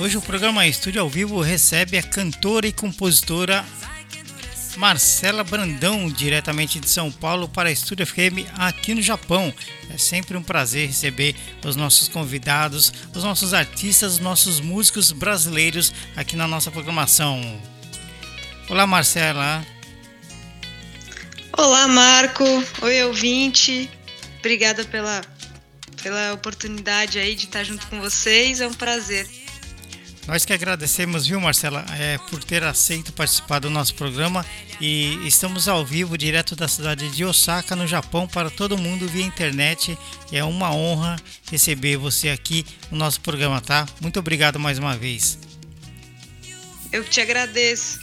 Hoje o programa Estúdio ao Vivo recebe a cantora e compositora Marcela Brandão, diretamente de São Paulo, para a Estúdio FM aqui no Japão. É sempre um prazer receber os nossos convidados, os nossos artistas, os nossos músicos brasileiros aqui na nossa programação. Olá, Marcela. Olá, Marco. Oi, ouvinte. Obrigada pela, pela oportunidade aí de estar junto com vocês. É um prazer. Nós que agradecemos, viu, Marcela, é, por ter aceito participar do nosso programa e estamos ao vivo direto da cidade de Osaka, no Japão, para todo mundo via internet. É uma honra receber você aqui no nosso programa, tá? Muito obrigado mais uma vez. Eu te agradeço.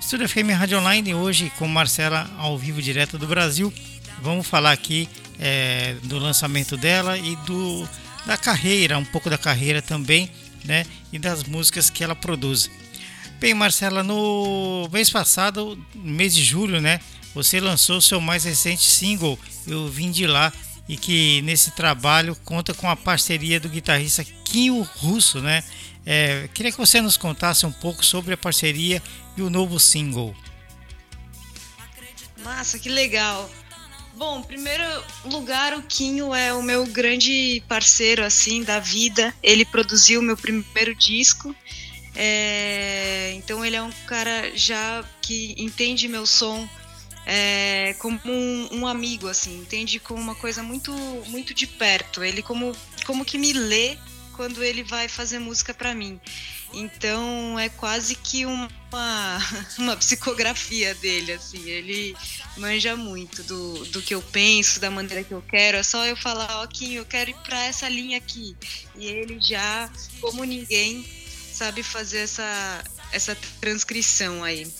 Estúdio FM Rádio Online hoje com Marcela ao vivo direto do Brasil. Vamos falar aqui é, do lançamento dela e do da carreira, um pouco da carreira também né, e das músicas que ela produz. Bem, Marcela, no mês passado, mês de julho, né, você lançou seu mais recente single, Eu Vim de Lá, e que nesse trabalho conta com a parceria do guitarrista Quinho Russo, né? É, queria que você nos contasse um pouco sobre a parceria e o novo single. Massa, que legal. Bom, em primeiro lugar, o Quinho é o meu grande parceiro, assim, da vida. Ele produziu o meu primeiro disco. É, então ele é um cara já que entende meu som é, como um, um, amigo, assim, entende como uma coisa muito, muito de perto. Ele como, como que me lê quando ele vai fazer música para mim. Então é quase que uma, uma psicografia dele, assim. Ele manja muito do, do que eu penso, da maneira que eu quero. É só eu falar, ó, eu quero ir para essa linha aqui. E ele já, como ninguém, sabe fazer essa, essa transcrição aí.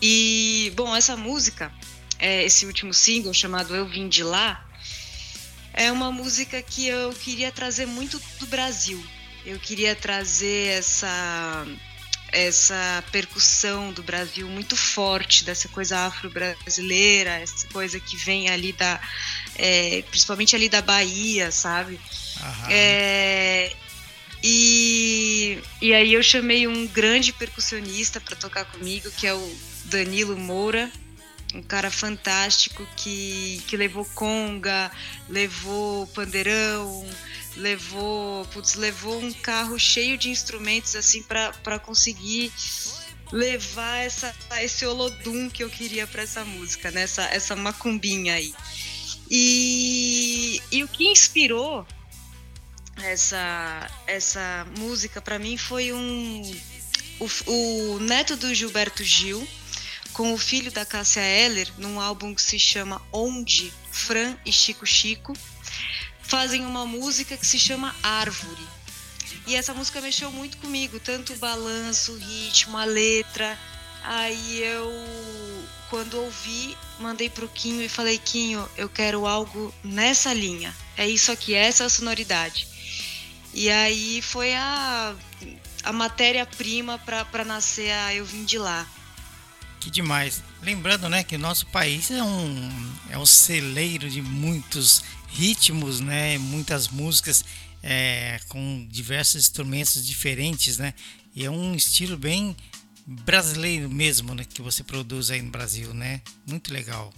E, bom, essa música, é, esse último single chamado Eu Vim de Lá, é uma música que eu queria trazer muito do Brasil eu queria trazer essa essa percussão do Brasil muito forte, dessa coisa afro-brasileira, essa coisa que vem ali da. É, principalmente ali da Bahia, sabe? É, e, e aí eu chamei um grande percussionista para tocar comigo, que é o Danilo Moura, um cara fantástico que, que levou conga, levou pandeirão, levou, putz, levou um carro cheio de instrumentos assim para conseguir levar essa, esse olodum que eu queria para essa música, né? essa, essa macumbinha aí. E, e o que inspirou essa, essa música para mim foi um o, o, neto do Gilberto Gil com o filho da Cássia Eller num álbum que se chama Onde Fran e Chico Chico fazem uma música que se chama Árvore. E essa música mexeu muito comigo, tanto o balanço, o ritmo, a letra. Aí eu, quando ouvi, mandei pro Quinho e falei: Quinho, eu quero algo nessa linha. É isso aqui, é essa é a sonoridade. E aí foi a, a matéria-prima para nascer a Eu Vim de Lá. Que demais. Lembrando, né, que nosso país é um, é um celeiro de muitos ritmos, né? Muitas músicas é, com diversos instrumentos diferentes, né? E é um estilo bem brasileiro mesmo, né? Que você produz aí no Brasil, né? Muito legal.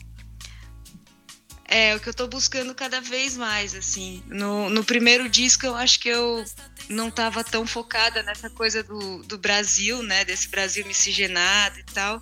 É, o que eu tô buscando cada vez mais, assim. No, no primeiro disco eu acho que eu não tava tão focada nessa coisa do, do Brasil, né? Desse Brasil miscigenado e tal.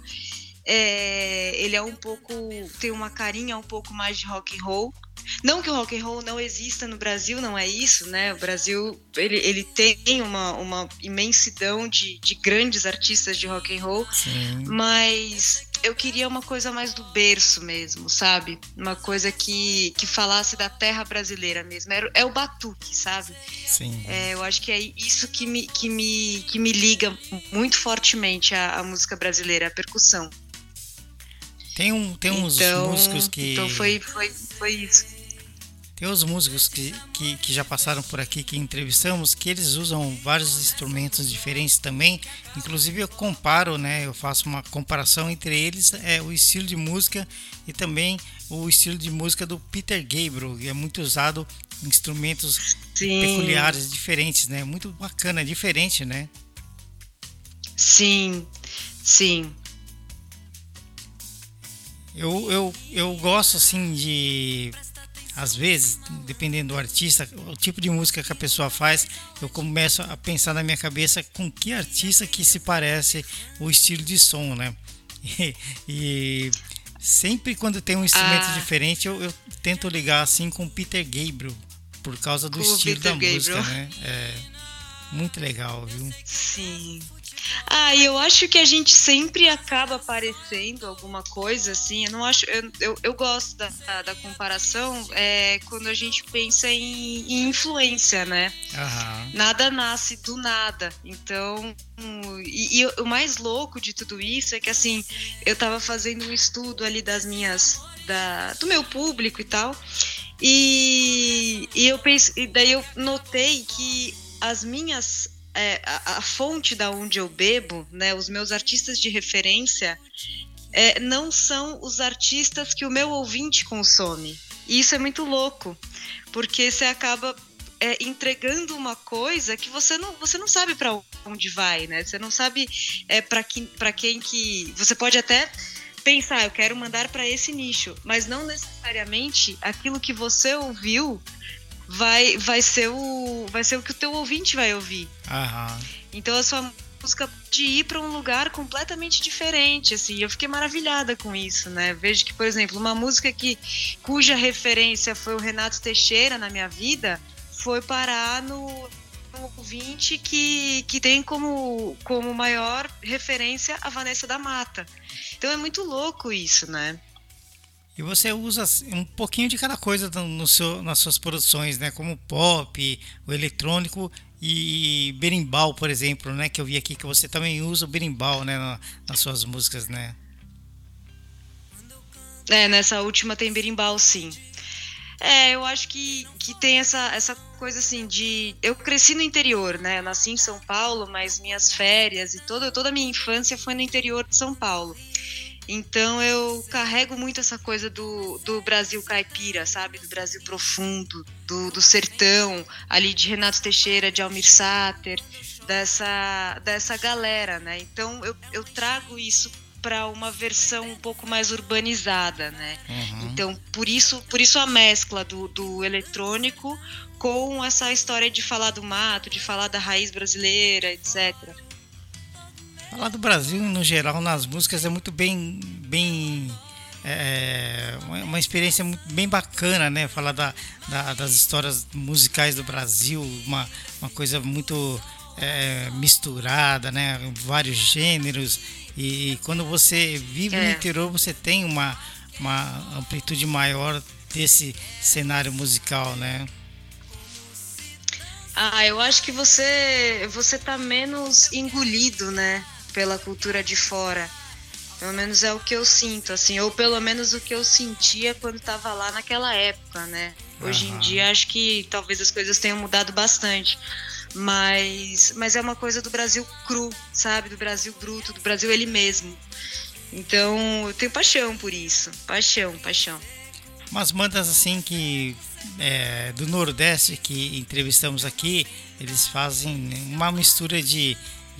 É, ele é um pouco. tem uma carinha um pouco mais de rock and roll. Não que o rock and roll não exista no Brasil, não é isso, né? O Brasil ele, ele tem uma, uma imensidão de, de grandes artistas de rock and roll, Sim. mas eu queria uma coisa mais do berço mesmo, sabe? Uma coisa que, que falasse da terra brasileira mesmo. É, é o batuque, sabe? Sim. É, eu acho que é isso que me, que me, que me liga muito fortemente à, à música brasileira, a percussão. Tem, um, tem uns então, músicos que. Então foi, foi, foi isso. Tem os músicos que, que, que, já passaram por aqui, que entrevistamos, que eles usam vários instrumentos diferentes também. Inclusive eu comparo, né? Eu faço uma comparação entre eles, é o estilo de música e também o estilo de música do Peter Gabriel, que é muito usado em instrumentos Sim. peculiares, diferentes, né? Muito bacana, diferente, né? Sim, sim. Eu, eu, eu gosto assim de às vezes, dependendo do artista, o tipo de música que a pessoa faz, eu começo a pensar na minha cabeça com que artista que se parece o estilo de som, né? E, e sempre quando tem um instrumento ah. diferente, eu, eu, tento ligar assim com Peter Gabriel, por causa do com estilo da Gabriel. música, né? É muito legal, viu? Sim. Ah, eu acho que a gente sempre acaba aparecendo alguma coisa assim. Eu não acho. Eu, eu, eu gosto da, da, comparação é, quando a gente pensa em, em influência, né? Uhum. Nada nasce do nada. Então. E, e, o mais louco de tudo isso é que assim, eu tava fazendo um estudo ali das minhas. Da, do meu público e tal. E, e eu pensei, e daí eu notei que as minhas é, a, a, fonte da onde eu bebo, né, os meus artistas de referência, é, não são os artistas que o meu ouvinte consome. E isso é muito louco, porque você acaba é, entregando uma coisa que você não, você não sabe para onde vai, né? Você não sabe é, para quem, quem que. Você pode até pensar, eu quero mandar para esse nicho, mas não necessariamente aquilo que você ouviu vai, vai, ser o, vai ser o que o teu ouvinte vai ouvir. Aham. Então a sua música pode ir para um lugar completamente diferente, assim. Eu fiquei maravilhada com isso, né? Vejo que, por exemplo, uma música que cuja referência foi o Renato Teixeira na minha vida foi parar no, no ouvinte que, que tem como, como maior referência a Vanessa da Mata. Então é muito louco isso, né? E você usa um pouquinho de cada coisa no seu, nas suas produções, né? Como pop, o eletrônico e berimbau, por exemplo, né? Que eu vi aqui que você também usa o berimbau, né? nas suas músicas, né? É, nessa última tem berimbau, sim. É, eu acho que, que tem essa, essa coisa assim de. Eu cresci no interior, né? Eu nasci em São Paulo, mas minhas férias e toda, toda a minha infância foi no interior de São Paulo. Então eu carrego muito essa coisa do, do Brasil caipira, sabe? Do Brasil profundo, do, do sertão, ali de Renato Teixeira, de Almir Sater, dessa, dessa galera, né? Então eu, eu trago isso para uma versão um pouco mais urbanizada, né? Uhum. Então, por isso, por isso a mescla do, do eletrônico com essa história de falar do mato, de falar da raiz brasileira, etc. Falar do Brasil no geral nas músicas é muito bem, bem é, uma experiência muito, bem bacana, né? Falar da, da, das histórias musicais do Brasil, uma, uma coisa muito é, misturada, né? Vários gêneros e, quando você vive é. no interior você tem uma, uma amplitude maior desse cenário musical, né? Ah, eu acho que você você tá menos engolido, né? Pela cultura de fora. Pelo menos é o que eu sinto, assim, ou pelo menos o que eu sentia quando estava lá naquela época, né? Hoje uhum. em dia acho que talvez as coisas tenham mudado bastante. Mas, mas é uma coisa do Brasil cru, sabe? Do Brasil bruto, do Brasil ele mesmo. Então eu tenho paixão por isso. Paixão, paixão. Umas bandas assim que é, do Nordeste que entrevistamos aqui, eles fazem uma mistura de de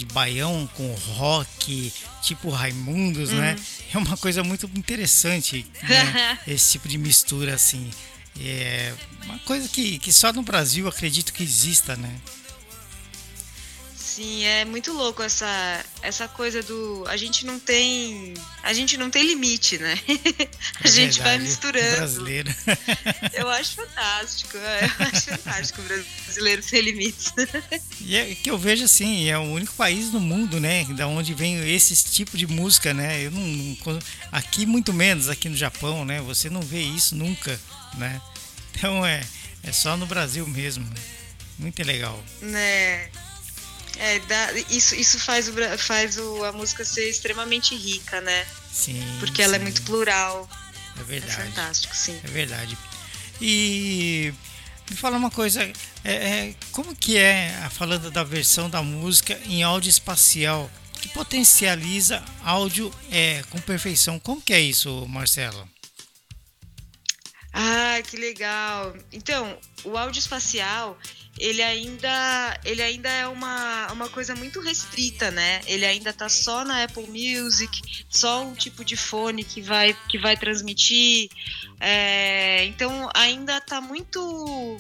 baião com rock, tipo Raimundos, né? uhum. né? É uma coisa muito interessante, né? Esse tipo de mistura, assim. É uma coisa que, que só no Brasil acredito que exista, né? Sim, é muito louco essa, essa coisa do. A gente não tem. A gente não tem limite, né? a é gente verdade, vai misturando. Brasileiro. Eu acho fantástico. É, eu acho fantástico o brasileiro sem limites. E é que eu vejo assim, é o único país no mundo, né? Da onde vem esse tipo de música, né? Eu não. Aqui muito menos, aqui no Japão, né? Você não vê isso nunca, né? Então é, é só no Brasil mesmo. Muito legal. Né? É, dá, isso, isso faz, o, faz o, a música ser extremamente rica, né? Sim. Porque ela é muito plural. É verdade. É fantástico, sim. É verdade. E me fala uma coisa, é, é, como que é, falando da versão da música em áudio espacial, que potencializa áudio é, com perfeição? Como que é isso, Marcelo? Ah, que legal. Então, o áudio espacial, ele ainda, ele ainda é uma, uma coisa muito restrita, né? Ele ainda tá só na Apple Music, só um tipo de fone que vai, que vai transmitir. É, então, ainda tá muito,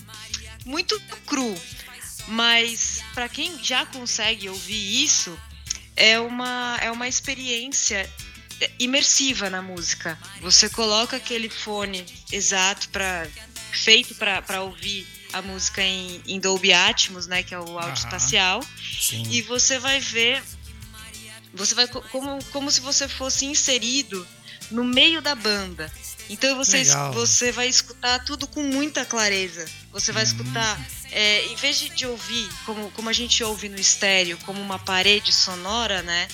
muito cru. Mas para quem já consegue ouvir isso, é uma, é uma experiência imersiva na música. Você coloca aquele fone exato para feito para ouvir a música em, em, Dolby Atmos, né, que é o áudio espacial, e você vai ver, você vai como, como se você fosse inserido no meio da banda. Então você, você vai escutar tudo com muita clareza. Você vai uhum. escutar, é, em vez de, de ouvir como, como a gente ouve no estéreo, como uma parede sonora, né?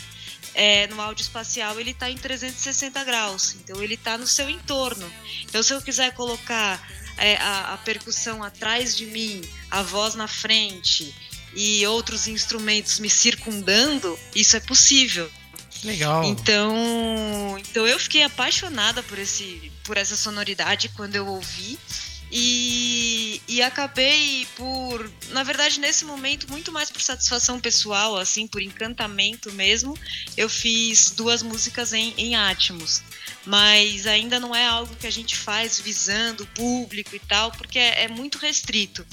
é, no áudio espacial ele está em 360 graus, então ele está no seu entorno. Então se eu quiser colocar é, a, a percussão atrás de mim, a voz na frente e outros instrumentos me circundando, isso é possível. Legal. Então, então eu fiquei apaixonada por esse, por essa sonoridade quando eu ouvi. E, e acabei por, na verdade, nesse momento, muito mais por satisfação pessoal, assim, por encantamento mesmo, eu fiz duas músicas em, em Atmos. Mas ainda não é algo que a gente faz visando o público e tal, porque é, é muito restrito.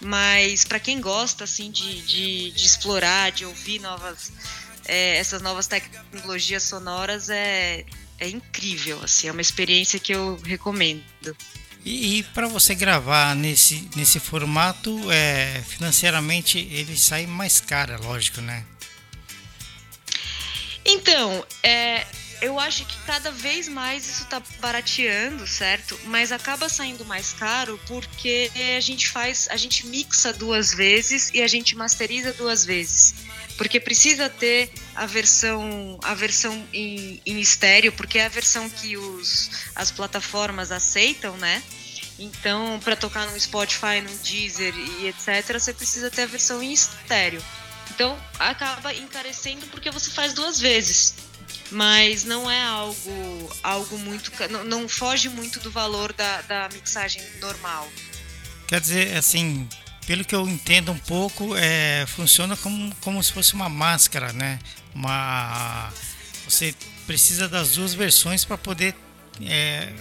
Mas para quem gosta, assim, de, de, de, explorar, de ouvir novas, é, essas novas tecnologias sonoras, é, é incrível, assim, é uma experiência que eu recomendo. E, e para você gravar nesse, nesse formato, é, financeiramente ele sai mais caro, é lógico, né? Então, é, eu acho que cada vez mais isso está barateando, certo? Mas acaba saindo mais caro porque a gente faz, a gente mixa duas vezes e a gente masteriza duas vezes. Porque precisa ter a versão, a versão em, em estéreo, porque é a versão que os, as plataformas aceitam, né? Então, para tocar no Spotify, no Deezer e etc., você precisa ter a versão em estéreo. Então, acaba encarecendo porque você faz duas vezes. Mas não é algo, algo muito. Não, não foge muito do valor da, da mixagem normal. Quer dizer, assim, pelo que eu entendo um pouco, é, funciona como, como se fosse uma máscara, né? Uma, você precisa das duas versões para poder é,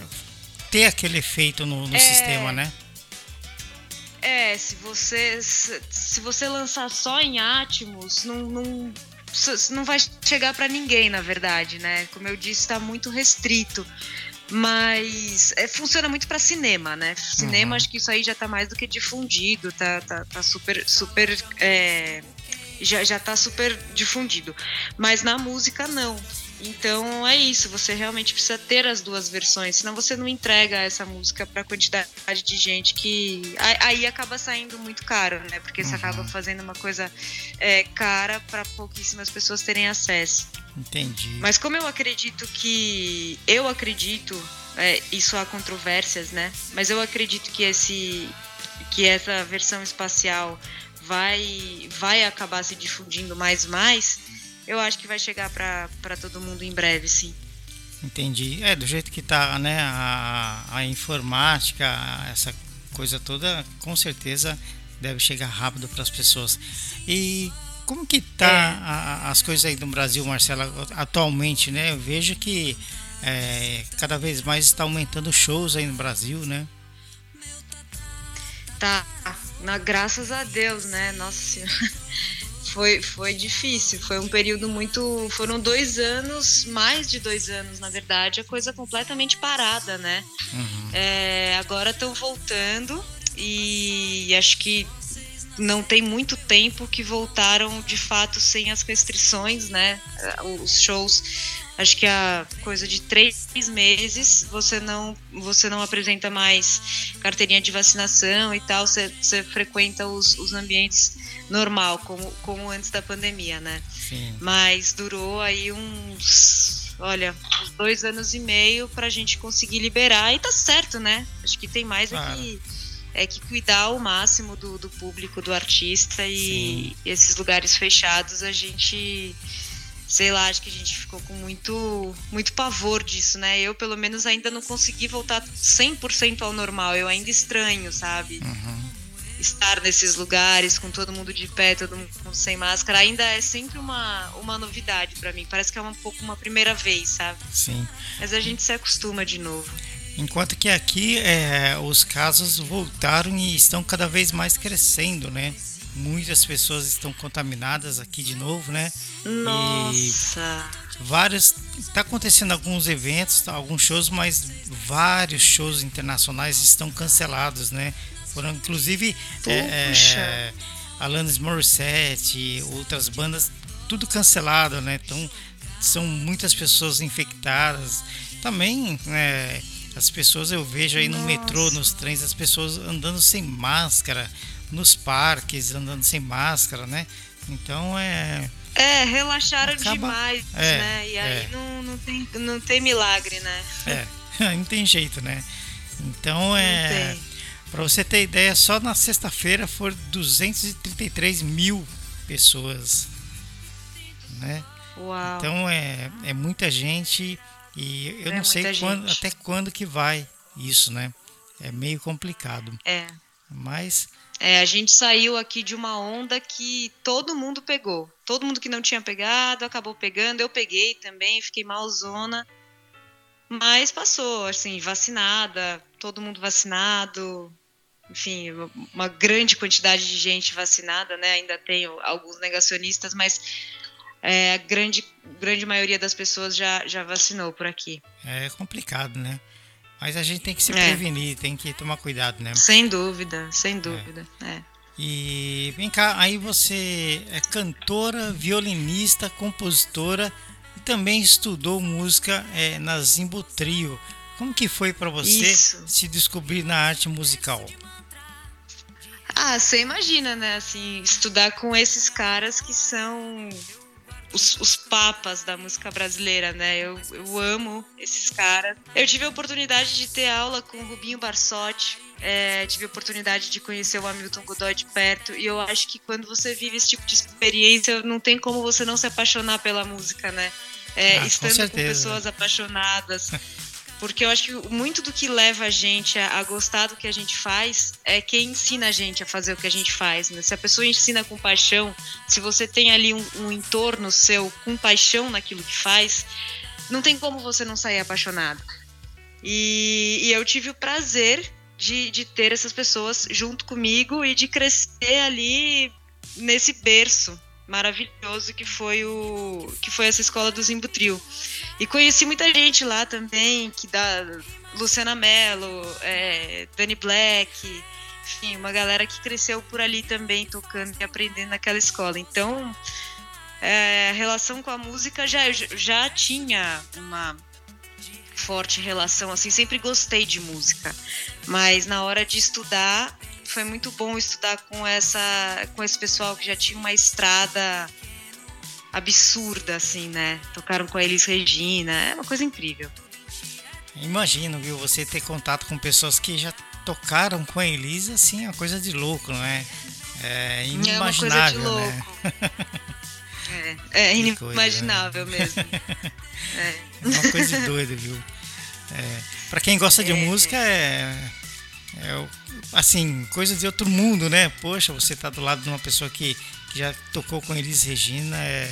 ter aquele efeito no, no é, sistema, né? É, se você se você lançar só em Atmos, não, não, não vai chegar para ninguém, na verdade, né? Como eu disse, está muito restrito. Mas é, funciona muito para cinema, né? Cinema, uhum. acho que isso aí já tá mais do que difundido, tá, tá, tá super, super. É, já, já tá super difundido. Mas na música, não. Então é isso, você realmente precisa ter as duas versões, senão você não entrega essa música para a quantidade de gente que aí acaba saindo muito caro, né? Porque uhum. você acaba fazendo uma coisa é, cara para pouquíssimas pessoas terem acesso. Entendi. Mas como eu acredito que eu acredito, é, isso há controvérsias, né? Mas eu acredito que esse que essa versão espacial vai vai acabar se difundindo mais mais eu acho que vai chegar para todo mundo em breve, sim. Entendi. É, do jeito que tá, né, a, a informática, essa coisa toda, com certeza deve chegar rápido para as pessoas. E como que tá é. a, as coisas aí no Brasil, Marcela, atualmente, né? Eu vejo que é, cada vez mais está aumentando shows aí no Brasil, né? Tá, na, graças a Deus, né? Nossa Senhora. Foi, foi difícil. Foi um período muito. Foram dois anos, mais de dois anos, na verdade, a coisa completamente parada, né? Uhum. É, agora estão voltando e acho que não tem muito tempo que voltaram de fato sem as restrições, né? Os shows, acho que a coisa de três meses você não você não apresenta mais carteirinha de vacinação e tal, você, você frequenta os, os ambientes normal, como, como antes da pandemia, né? Sim. Mas durou aí uns, olha, uns dois anos e meio para a gente conseguir liberar e tá certo, né? Acho que tem mais claro. é que é que cuidar ao máximo do, do público, do artista e, e esses lugares fechados a gente sei lá, acho que a gente ficou com muito, muito pavor disso, né? Eu, pelo menos, ainda não consegui voltar 100% ao normal. Eu ainda estranho, sabe? Uhum. Estar nesses lugares com todo mundo de pé, todo mundo sem máscara, ainda é sempre uma, uma novidade para mim. Parece que é um pouco uma primeira vez, sabe? Sim. Mas a gente se acostuma de novo. Enquanto que aqui é, os casos voltaram e estão cada vez mais crescendo, né? Muitas pessoas estão contaminadas aqui de novo, né? Nossa! E vários. Está acontecendo alguns eventos, tá, alguns shows, mas vários shows internacionais estão cancelados, né? Foram inclusive é, é, Alanis Morissette, outras bandas, tudo cancelado, né? Então são muitas pessoas infectadas. Também é, as pessoas eu vejo aí no Nossa. metrô, nos trens, as pessoas andando sem máscara, nos parques andando sem máscara, né? Então é. É, relaxaram acaba... demais, é, né? E aí é. não, não, tem, não tem milagre, né? É, não tem jeito, né? Então é. Para você ter ideia, só na sexta-feira foram 233 mil pessoas, né? Uau. Então é, é muita gente e eu é não sei quando, até quando que vai isso, né? É meio complicado. É. Mas. É, a gente saiu aqui de uma onda que todo mundo pegou. Todo mundo que não tinha pegado acabou pegando. Eu peguei também, fiquei malzona. Mas passou, assim, vacinada, todo mundo vacinado. Enfim, uma grande quantidade de gente vacinada, né? Ainda tem alguns negacionistas, mas é, a grande, grande maioria das pessoas já, já vacinou por aqui. É complicado, né? Mas a gente tem que se é. prevenir, tem que tomar cuidado, né? Sem dúvida, sem dúvida. É. é. E vem cá, aí você é cantora, violinista, compositora e também estudou música é, na Zimbo Trio. Como que foi para você Isso. se descobrir na arte musical? Ah, você imagina, né? Assim, estudar com esses caras que são os, os, papas da música brasileira, né? Eu, eu amo esses caras. Eu tive a oportunidade de ter aula com o Rubinho Barsotti, é, tive a oportunidade de conhecer o Hamilton Godoy de perto e eu acho que quando você vive esse tipo de experiência, não tem como você não se apaixonar pela música, né? É, ah, estando com, com pessoas apaixonadas. Porque eu acho que muito do que leva a gente a, a, gostar do que a gente faz é quem ensina a gente a fazer o que a gente faz. Né? Se a pessoa ensina com paixão, se você tem ali um, um entorno seu com paixão naquilo que faz, não tem como você não sair apaixonado. E, e eu tive o prazer de, de ter essas pessoas junto comigo e de crescer ali nesse berço maravilhoso que foi o que foi essa escola do Zimbutril. E conheci muita gente lá também, que dá Luciana Mello, é, Dani Black, enfim, uma galera que cresceu por ali também tocando e aprendendo naquela escola. Então, é, a relação com a música já já tinha uma forte relação, assim, sempre gostei de música, mas na hora de estudar foi muito bom estudar com essa com esse pessoal que já tinha uma estrada absurda assim, né? Tocaram com a Elis Regina, é uma coisa incrível. Imagino, viu, você ter contato com pessoas que já tocaram com a Elis, assim, é uma coisa de louco, não é? É inimaginável, é uma coisa de né? é, é inimaginável coisa, né? mesmo. É. é uma coisa de doido, viu? É, para quem gosta de é. música, é, é assim, coisa de outro mundo, né? Poxa, você tá do lado de uma pessoa que, que já tocou com Elis Regina, é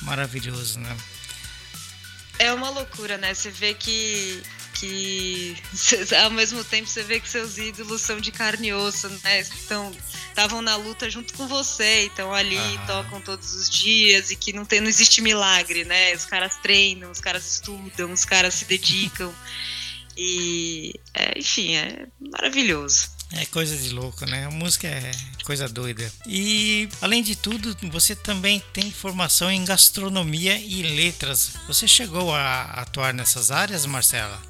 maravilhoso, né? É uma loucura, né? Você vê que que ao mesmo tempo você vê que seus ídolos são de carne e osso, né? Estão estavam na luta junto com você, então ali ah. tocam todos os dias e que não tem, não existe milagre, né? Os caras treinam, os caras estudam, os caras se dedicam. E, é, enfim, é maravilhoso. É coisa de louco, né? A música é coisa doida. E, além de tudo, você também tem formação em gastronomia e letras. Você chegou a atuar nessas áreas, Marcela?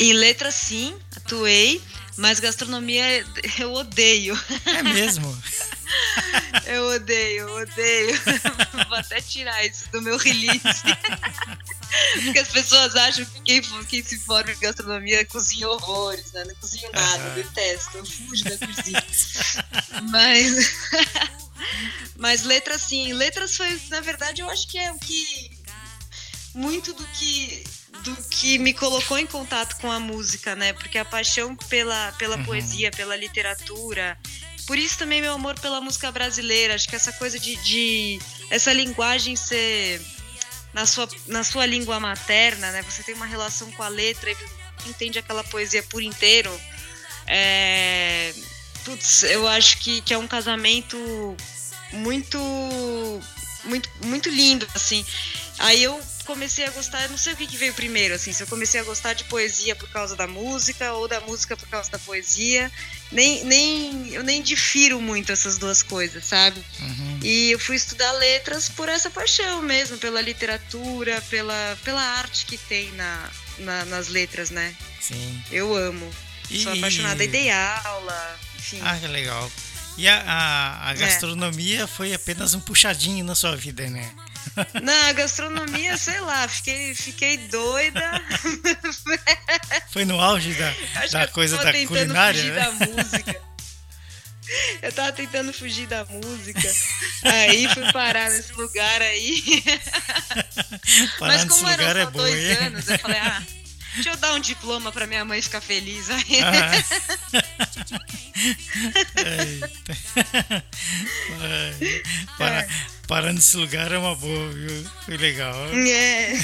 Em letras, sim, atuei. Mas gastronomia eu odeio. É mesmo? eu odeio, odeio. Vou até tirar isso do meu release. Porque as pessoas acham que quem, quem se forma em gastronomia cozinha horrores, né? Não cozinho nada, uhum. detesto, eu fujo da cozinha. Mas. Mas letras sim. Letras foi, na verdade, eu acho que é o que. Muito do que do que me colocou em contato com a música, né? Porque a paixão pela, pela uhum. poesia, pela literatura. Por isso também meu amor pela música brasileira. Acho que essa coisa de, de essa linguagem ser na sua, na sua língua materna, né? Você tem uma relação com a letra e entende aquela poesia por inteiro. É, putz, eu acho que, que é um casamento muito, muito, muito lindo, assim. Aí eu comecei a gostar, não sei o que, que, veio primeiro, assim, se eu comecei a gostar de poesia por causa da música ou da música por causa da poesia. Nem, nem, eu nem difiro muito essas duas coisas, sabe? Uhum. E eu fui estudar letras por essa paixão mesmo, pela literatura, pela, pela arte que tem na, na nas letras, né? Sim. Eu amo. E... Sou apaixonada e dei aula, enfim. Ah, que legal. E a, a, a é. gastronomia é. foi apenas um puxadinho na sua vida, né? Na gastronomia, sei lá, fiquei, fiquei doida. Foi no auge da, da coisa da culinária, né? Da música. Eu tava tentando fugir da música. Aí fui parar nesse lugar aí. Mas como eram só é dois bom, anos, eu falei, ah, deixa eu dar um diploma pra minha mãe ficar feliz. Aí. Ah. Para, é. Parar nesse lugar é uma boa, viu? Foi legal. É.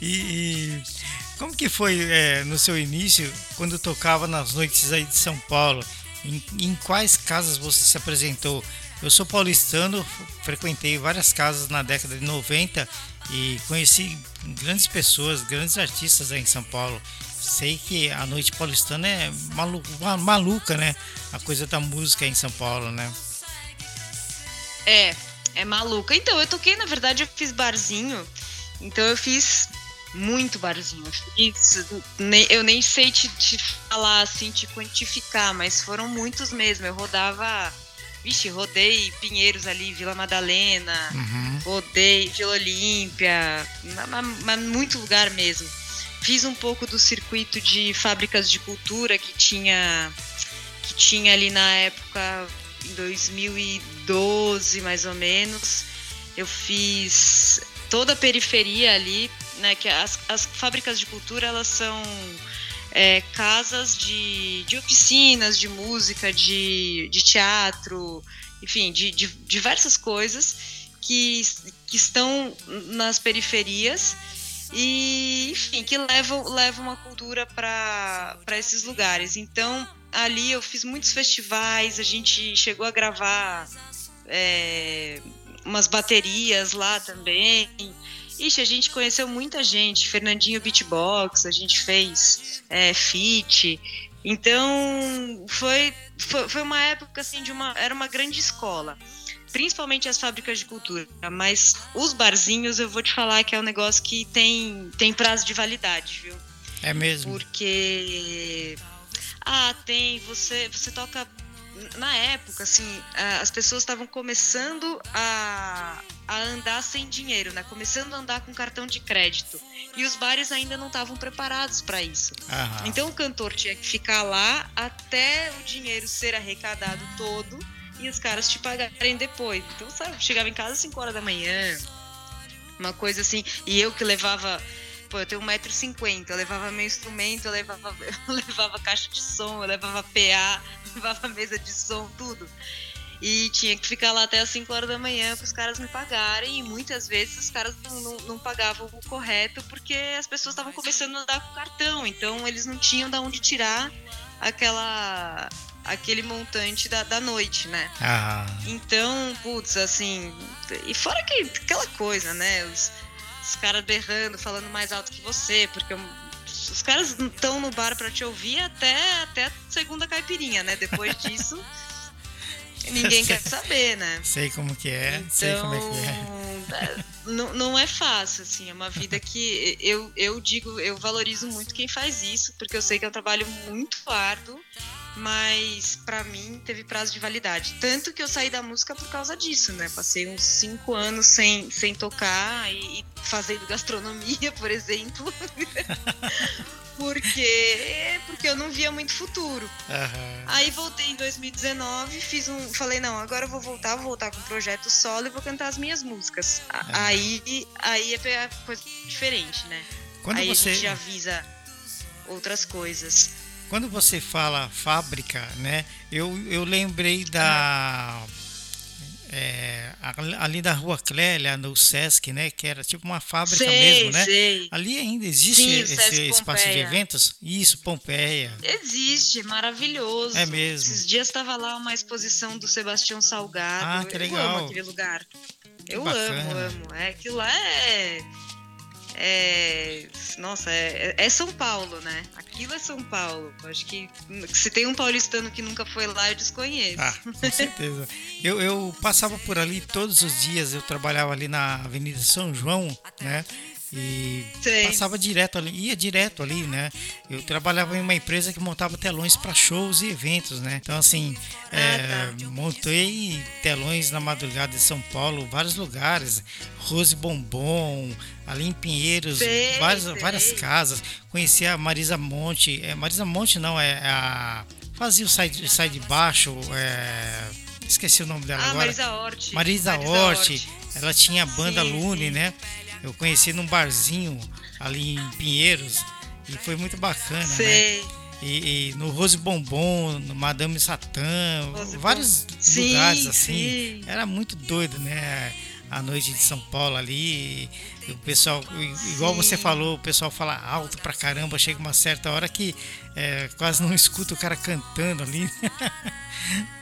e, e, como que foi é, no seu início, quando tocava nas noites aí de São Paulo? Em, em quais casas você se apresentou? Eu sou paulistano, frequentei várias casas na década de 90 e conheci grandes pessoas, grandes artistas aí em São Paulo. Sei que a noite paulistana é malu maluca, né? A coisa da música em São Paulo, né? É, é maluca. Então, eu toquei, na verdade, eu fiz barzinho. Então eu fiz muito barzinho. Eu, eu nem sei te, te, falar assim, te quantificar, mas foram muitos mesmo. Eu rodava. Vixe, rodei Pinheiros ali, Vila Madalena, uhum. rodei Vila Olímpia, mas muito lugar mesmo. Fiz um pouco do circuito de fábricas de cultura que tinha que tinha ali na época em 2012 mais ou menos. Eu fiz toda a periferia ali, né? Que as, as fábricas de cultura elas são é, casas de, de oficinas de música, de, de teatro, enfim, de, de diversas coisas que, que estão nas periferias e enfim que levam, levam uma cultura para esses lugares. Então ali eu fiz muitos festivais, a gente chegou a gravar é, umas baterias lá também. Ixi, a gente conheceu muita gente, Fernandinho Beatbox, a gente fez é, fit. Então foi, foi, foi uma época assim de uma. Era uma grande escola. Principalmente as fábricas de cultura. Mas os barzinhos eu vou te falar que é um negócio que tem, tem prazo de validade, viu? É mesmo. Porque ah, tem, você, você toca. Na época, assim, as pessoas estavam começando a, a andar sem dinheiro, né? Começando a andar com cartão de crédito. E os bares ainda não estavam preparados para isso. Aham. Então o cantor tinha que ficar lá até o dinheiro ser arrecadado todo e os caras te pagarem depois. Então, sabe, chegava em casa às 5 horas da manhã, uma coisa assim. E eu que levava pô, eu tenho 1,50m, eu levava meu instrumento, eu levava, eu levava caixa de som, eu levava PA, levava mesa de som, tudo. E tinha que ficar lá até as 5 horas da manhã para os caras me pagarem. E muitas vezes os caras não, não, não pagavam o correto porque as pessoas estavam começando a andar com cartão. Então eles não tinham de onde tirar aquela aquele montante da, da noite, né? Ah, Então, putz, assim. E fora que aquela coisa, né? Os, os caras berrando, falando mais alto que você, porque os caras estão no bar pra te ouvir até, até a segunda caipirinha, né? Depois disso, ninguém quer saber, né? sei como que é, sei como é que é. é, Não, não é fácil, assim, é uma vida que eu, eu digo, eu valorizo muito quem faz isso, porque eu sei que é um trabalho muito árduo, mas pra mim teve prazo de validade. Tanto que eu saí da música por causa disso, né? Passei uns cinco anos sem, sem tocar e, e fazendo gastronomia, por exemplo. porque, porque eu não via muito futuro. Aham. Aí voltei em 2019, fiz um. Falei, não, agora eu vou voltar, vou voltar com um projeto solo e vou cantar as minhas músicas. A- Aham. Aí, aí é pegar coisa diferente, né? Quando aí a você gente avisa outras coisas. Quando você fala fábrica, né? Eu, eu lembrei da. é, ali da Rua Clélia, no Sesc, né? Que era tipo uma fábrica sei, mesmo, né? sei. Ali ainda existe Sim, esse espaço de eventos? Isso, Pompeia. Existe, maravilhoso. É mesmo. Esses dias estava lá uma exposição do Sebastião Salgado. Ah, que Eu legal. amo aquele lugar. Eu bacana. amo, amo. É, aquilo lá é. É. Nossa, é, é São Paulo, né? Aquilo é São Paulo. Acho que se tem um paulistano que nunca foi lá, eu desconheço. Ah, com certeza. Eu, eu passava por ali todos os dias, eu trabalhava ali na Avenida São João, né? E Sei. passava direto ali, ia direto ali, né? Eu trabalhava em uma empresa que montava telões para shows e eventos, né? Então, assim, Ah, é, montei telões na madrugada de São Paulo, vários lugares, Rose Bombom, ali em Pinheiros, Sei, várias, sei. várias casas. Conheci a Marisa Monte, é, Marisa Monte não, é a. Fazia o sai, de- sai de baixo, é, esqueci o nome dela Ah, agora. Marisa Hort. Marisa Hort, Hort. ela tinha a banda Sim, Lune, sim. né? Eu conheci num barzinho ali em Pinheiros e foi muito bacana, né? Sei. E, e no Rose Bombom, no Madame Satã, vários Bom- Sim, lugares assim. sim. Era muito doido, né? A noite de São Paulo ali, o pessoal, igual você falou, o pessoal fala alto pra caramba, chega uma certa hora que é, quase não escuta o cara cantando ali.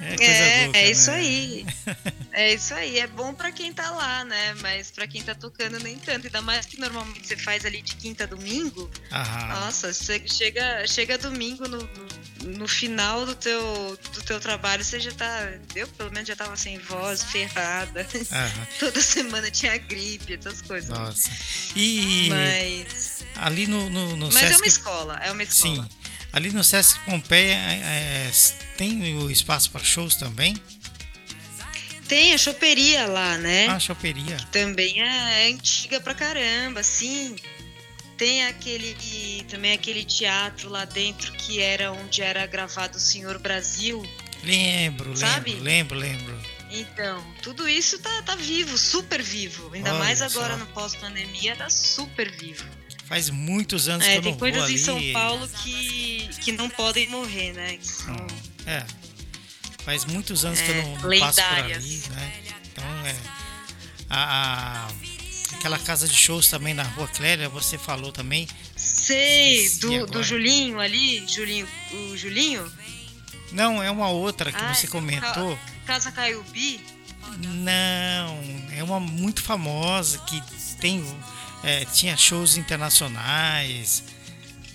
é coisa É, louca, é isso né? aí. É isso aí. É bom pra quem tá lá, né? Mas pra quem tá tocando, nem tanto. Ainda mais que normalmente você faz ali de quinta a domingo. Aham. Nossa, você chega, chega domingo no, no, final do teu, do teu trabalho, você já tá. Eu, pelo menos, já tava sem voz, ferrada. aham. Toda semana tinha gripe, essas coisas. Nossa. E Mas, ali no, no, no mas é Sesc. uma escola, é uma escola. Sim. Ali no Sesc Pompeia é, é, tem o espaço para shows também? Tem a choperia lá, né? Ah, choperia. também é antiga pra caramba, sim. Tem aquele também aquele teatro lá dentro que era onde era gravado o Senhor Brasil. Lembro, lembro, Sabe? lembro, lembro. Então, tudo isso tá, tá vivo, super vivo. Ainda Olha mais só. agora no pós-pandemia, tá super vivo. Faz muitos anos que É, eu tem não coisas vou em ali. São Paulo que, que não podem morrer, né? São- É. Faz muitos anos que eu É, não, passo por ali, né? Então é. A, a- aquela casa de shows também na Rua Clélia, você falou também. Sei, do, agora. do Julinho ali, Julinho, o Julinho, Não, é uma outra que Ai, você comentou. Casa Caiubi. Não, é uma muito famosa que tem é, tinha shows internacionais.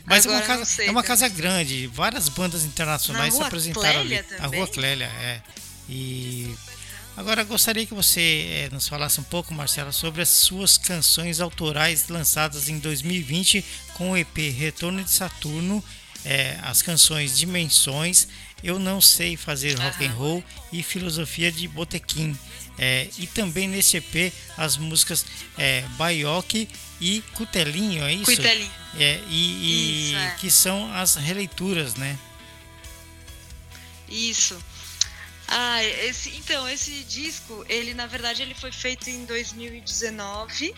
Mas é uma, casa, sei é uma casa grande, várias bandas internacionais Na se apresentaram Clélia ali. A também? Rua Clélia, é. E agora gostaria que você é, nos falasse um pouco, Marcela, sobre as suas canções autorais lançadas em 2020 com o EP Retorno de Saturno, é, as canções Dimensões, Eu Não Sei Fazer Rock and. Roll e Filosofia de Botequim. É, e também nesse EP as músicas é, Baioque e Cutelinho, é isso? Cuitelinho. É, e, e Isso, é. que são as releituras, né? Isso. Ah, esse, então, esse disco, ele na verdade ele foi feito em 2019.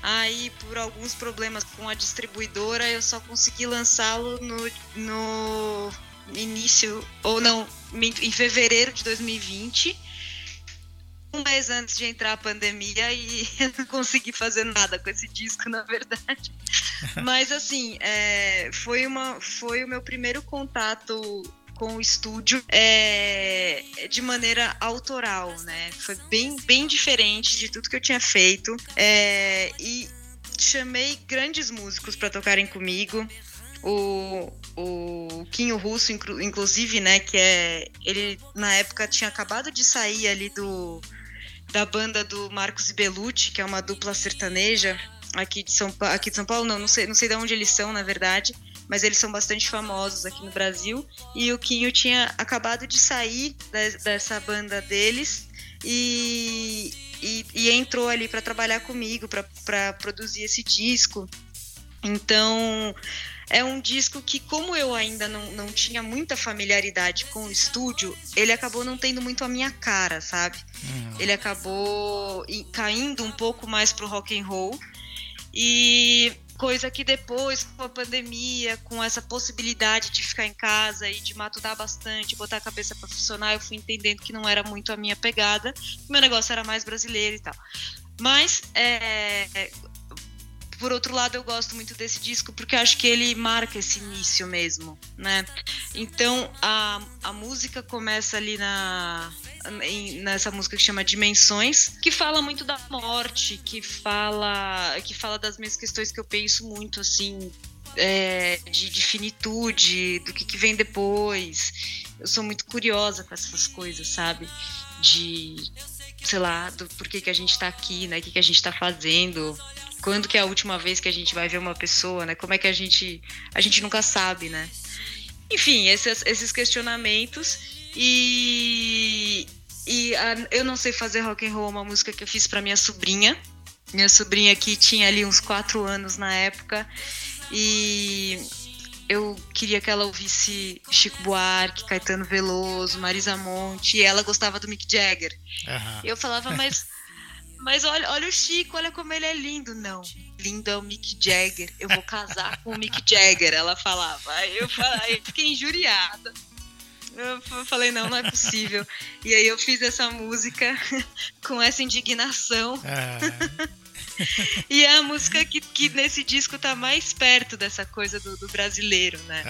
Aí, por alguns problemas com a distribuidora, eu só consegui lançá-lo no, no início, ou não, em fevereiro de 2020. Um mês antes de entrar a pandemia e eu não consegui fazer nada com esse disco, na verdade. Mas assim, é, foi, uma, foi o meu primeiro contato com o estúdio é, de maneira autoral, né? Foi bem, bem diferente de tudo que eu tinha feito. É, e chamei grandes músicos para tocarem comigo. O, o Quinho Russo, inclusive, né? Que é. Ele na época tinha acabado de sair ali do da banda do Marcos Belucci, que é uma dupla sertaneja aqui de São, aqui de São Paulo, não, não sei, não sei de onde eles são, na verdade, mas eles são bastante famosos aqui no Brasil. E o Quinho tinha acabado de sair de, dessa banda deles e, e, e entrou ali para trabalhar comigo, para produzir esse disco. Então, é um disco que, como eu ainda não, não tinha muita familiaridade com o estúdio, ele acabou não tendo muito a minha cara, sabe? Uhum. Ele acabou caindo um pouco mais pro rock and roll. E coisa que depois, com a pandemia, com essa possibilidade de ficar em casa e de matutar bastante, botar a cabeça para funcionar, eu fui entendendo que não era muito a minha pegada. Meu negócio era mais brasileiro e tal. Mas é, por outro lado, eu gosto muito desse disco porque acho que ele marca esse início mesmo, né? Então, a, a música começa ali na nessa música que chama Dimensões, que fala muito da morte, que fala que fala das minhas questões que eu penso muito assim, é, de, de, finitude, do que, que vem depois. Eu sou muito curiosa com essas coisas, sabe? De sei lá, do porquê que a gente tá aqui, né? O que, que a gente tá fazendo quando que é a última vez que a gente vai ver uma pessoa, né? Como é que a gente. A gente nunca sabe, né? Enfim, esses, esses questionamentos. E. E a, eu não sei fazer rock and roll, uma música que eu fiz para minha sobrinha. Minha sobrinha que tinha ali uns quatro anos na época. E eu queria que ela ouvisse Chico Buarque, Caetano Veloso, Marisa Monte, e ela gostava do Mick Jagger. Uhum. Eu falava, mas mas olha, olha o Chico, olha como ele é lindo. Não, lindo é o Mick Jagger. Eu vou casar com o Mick Jagger, ela falava. Aí eu, falei, eu fiquei injuriada. Eu falei, não, não é possível. E aí eu fiz essa música com essa indignação. Ah. e é a música que, que nesse disco tá mais perto dessa coisa do, do brasileiro, né?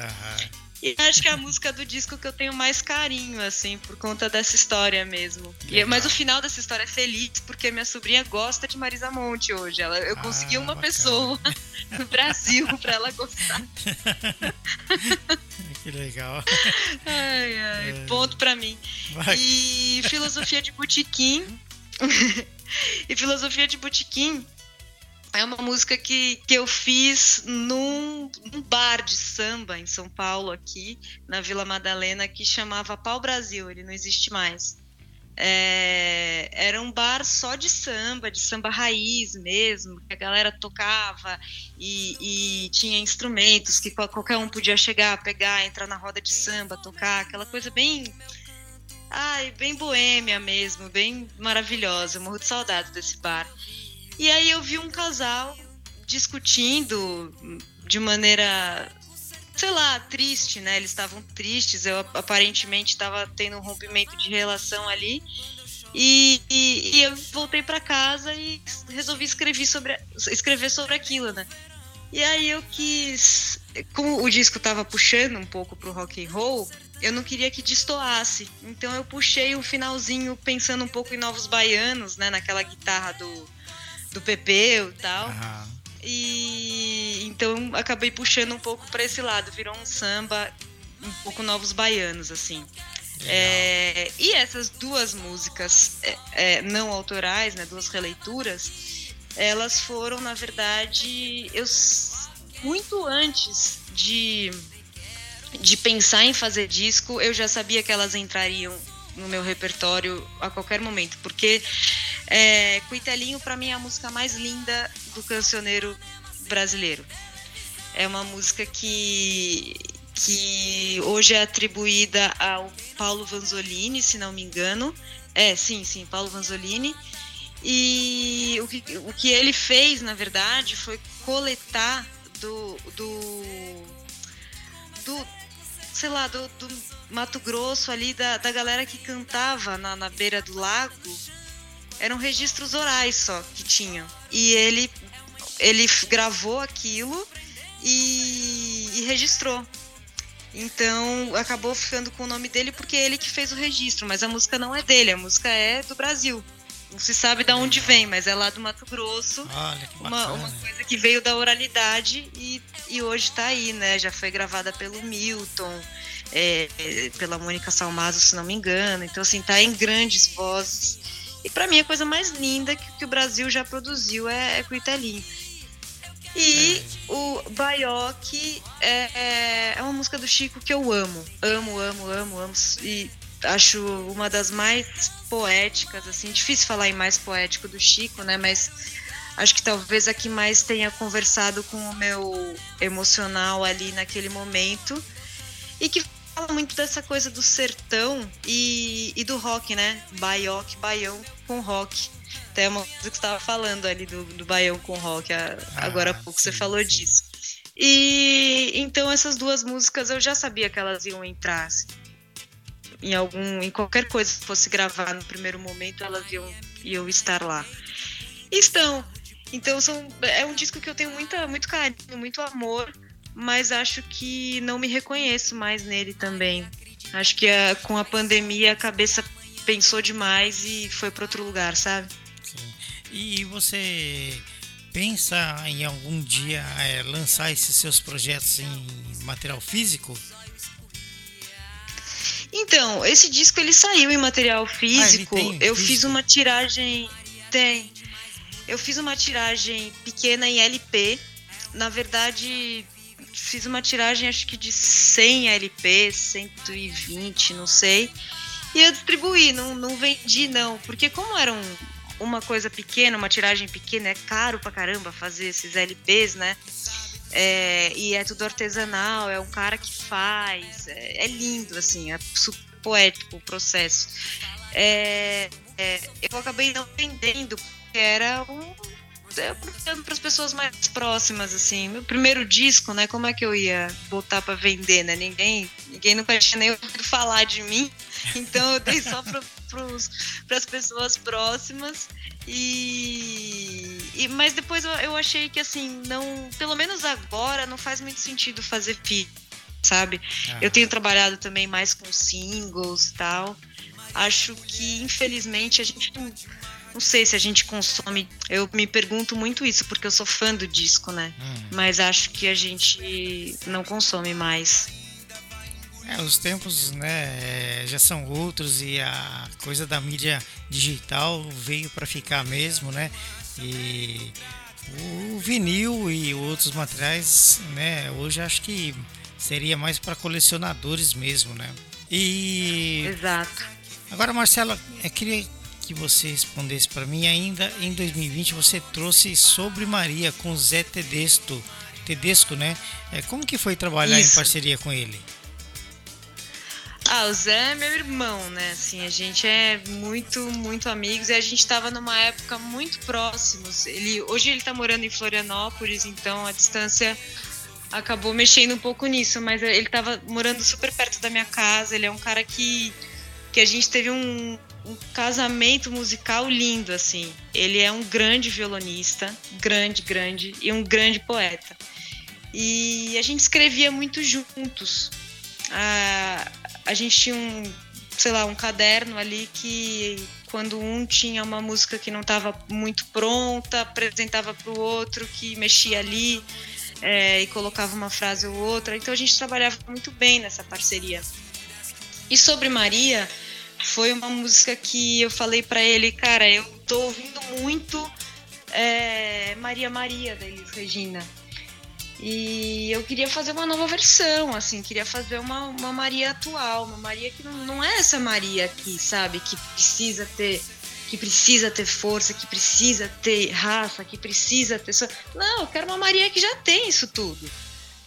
E acho que é a música do disco que eu tenho mais carinho, assim, por conta dessa história mesmo. E, mas o final dessa história é feliz, porque minha sobrinha gosta de Marisa Monte hoje. Ela, eu consegui ah, uma bacana. pessoa no Brasil para ela gostar. que legal. Ai, ai, é. ponto para mim. Vai. E filosofia de botequim. e filosofia de botequim é uma música que, que eu fiz num, num, bar de samba em São Paulo, aqui, na Vila Madalena, que chamava Pau Brasil, ele não existe mais. É, era um bar só de samba, de samba raiz mesmo, que a galera tocava e, e tinha instrumentos que qualquer um podia chegar, pegar, entrar na roda de samba, tocar, aquela coisa bem. Ai, bem boêmia mesmo, bem maravilhosa. Eu morro de saudade desse bar. E aí eu vi um casal discutindo de maneira, sei lá, triste, né? Eles estavam tristes, eu aparentemente estava tendo um rompimento de relação ali. E, e, e eu voltei para casa e resolvi escrever sobre, escrever sobre aquilo, né? E aí eu quis, como o disco tava puxando um pouco pro rock and roll, eu não queria que destoasse. Então eu puxei um finalzinho pensando um pouco em Novos Baianos, né, naquela guitarra do do Pepeu e tal. Uhum. E então acabei puxando um pouco para esse lado, virou um samba um pouco novos baianos assim. É, e essas duas músicas é, é, não autorais, né, duas releituras, elas foram na verdade eu muito antes de de pensar em fazer disco, eu já sabia que elas entrariam no meu repertório a qualquer momento, porque é, Cuitelinho para mim é a música mais linda do cancioneiro brasileiro. É uma música que que hoje é atribuída ao Paulo Vanzolini, se não me engano. É, sim, sim, Paulo Vanzolini. E o que, o que ele fez, na verdade, foi coletar do, do, do sei lá, do, do Mato Grosso ali, da, da galera que cantava na, na beira do lago, eram registros orais só que tinham. E ele, ele gravou aquilo e, e registrou. Então acabou ficando com o nome dele porque é ele que fez o registro, mas a música não é dele, a música é do Brasil. Não se sabe de onde vem, mas é lá do Mato Grosso. Olha que uma, uma coisa que veio da oralidade e, e hoje está aí, né? Já foi gravada pelo Milton, é, pela Mônica Salmazo, se não me engano. Então, assim, tá em grandes vozes. E para mim a coisa mais linda que, que o Brasil já produziu é, é com o Italim. E é. o Baioque é, é uma música do Chico que eu amo. Amo, amo, amo, amo. E acho uma das mais poéticas, assim, difícil falar em mais poético do Chico, né? Mas acho que talvez a que mais tenha conversado com o meu emocional ali naquele momento e que fala muito dessa coisa do sertão e, e do rock, né? Baioque, baião com rock. Até uma coisa que você estava falando ali do, do baião com rock, a, ah, agora há pouco sim, você falou sim. disso. E então essas duas músicas eu já sabia que elas iam entrar. Assim em algum em qualquer coisa que fosse gravar no primeiro momento elas iam, iam estar lá estão então são, é um disco que eu tenho muita, muito carinho muito amor mas acho que não me reconheço mais nele também acho que a, com a pandemia a cabeça pensou demais e foi para outro lugar sabe Sim. e você pensa em algum dia é, lançar esses seus projetos em material físico então, esse disco ele saiu em material físico. Ah, eu físico. fiz uma tiragem. Tem. Eu fiz uma tiragem pequena em LP. Na verdade, fiz uma tiragem acho que de 100 LP, 120, não sei. E eu distribuí, não, não vendi não. Porque como era um, uma coisa pequena, uma tiragem pequena, é caro pra caramba fazer esses LPs, né? É, e é tudo artesanal, é um cara que faz, é, é lindo, assim, é poético o processo. É, é eu acabei não entendendo, porque era um. Para as pessoas mais próximas, assim. Meu primeiro disco, né? Como é que eu ia botar para vender, né? Ninguém, ninguém nunca tinha nem ouvido falar de mim, então eu dei só para as pessoas próximas. E, e, mas depois eu, eu, achei que assim, não, pelo menos agora não faz muito sentido fazer feat, sabe? Ah. Eu tenho trabalhado também mais com singles e tal. Acho que infelizmente a gente não, sei se a gente consome. Eu me pergunto muito isso porque eu sou fã do disco, né? Hum. Mas acho que a gente não consome mais. É, os tempos né, já são outros e a coisa da mídia digital veio para ficar mesmo, né? E o vinil e outros materiais, né? Hoje acho que seria mais para colecionadores mesmo, né? E Exato. Agora, Marcela, eu queria que você respondesse para mim. Ainda em 2020 você trouxe sobre Maria com Zé Tedesco, Tedesco, né? É, como que foi trabalhar Isso. em parceria com ele? Ah, o Zé é meu irmão, né? Assim, a gente é muito, muito amigos e a gente estava numa época muito próximos. Ele, hoje ele está morando em Florianópolis, então a distância acabou mexendo um pouco nisso, mas ele estava morando super perto da minha casa. Ele é um cara que, que a gente teve um, um casamento musical lindo, assim. Ele é um grande violonista, grande, grande, e um grande poeta. E a gente escrevia muito juntos. Ah, a gente tinha um, sei lá, um caderno ali que quando um tinha uma música que não estava muito pronta, apresentava para o outro que mexia ali é, e colocava uma frase ou outra. Então a gente trabalhava muito bem nessa parceria. E sobre Maria, foi uma música que eu falei para ele, cara, eu tô ouvindo muito é, Maria Maria da Elis Regina. E eu queria fazer uma nova versão, assim, queria fazer uma, uma Maria atual, uma Maria que não, não é essa Maria aqui, sabe? Que precisa ter que precisa ter força, que precisa ter raça, que precisa ter. Não, eu quero uma Maria que já tem isso tudo,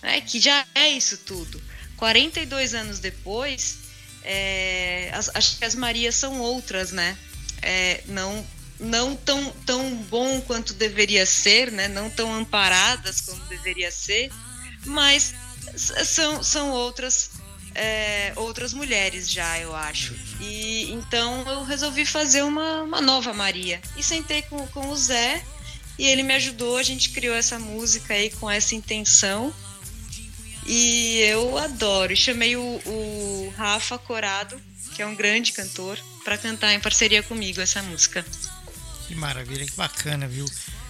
né? que já é isso tudo. 42 anos depois, é, as, acho que as Marias são outras, né? É, não não tão, tão bom quanto deveria ser, né? não tão amparadas como deveria ser, mas são, são outras é, outras mulheres já, eu acho. E então eu resolvi fazer uma, uma nova Maria. E sentei com, com o Zé e ele me ajudou, a gente criou essa música aí com essa intenção. E eu adoro. Chamei o, o Rafa Corado, que é um grande cantor, para cantar em parceria comigo essa música. Que maravilha, que bacana, viu?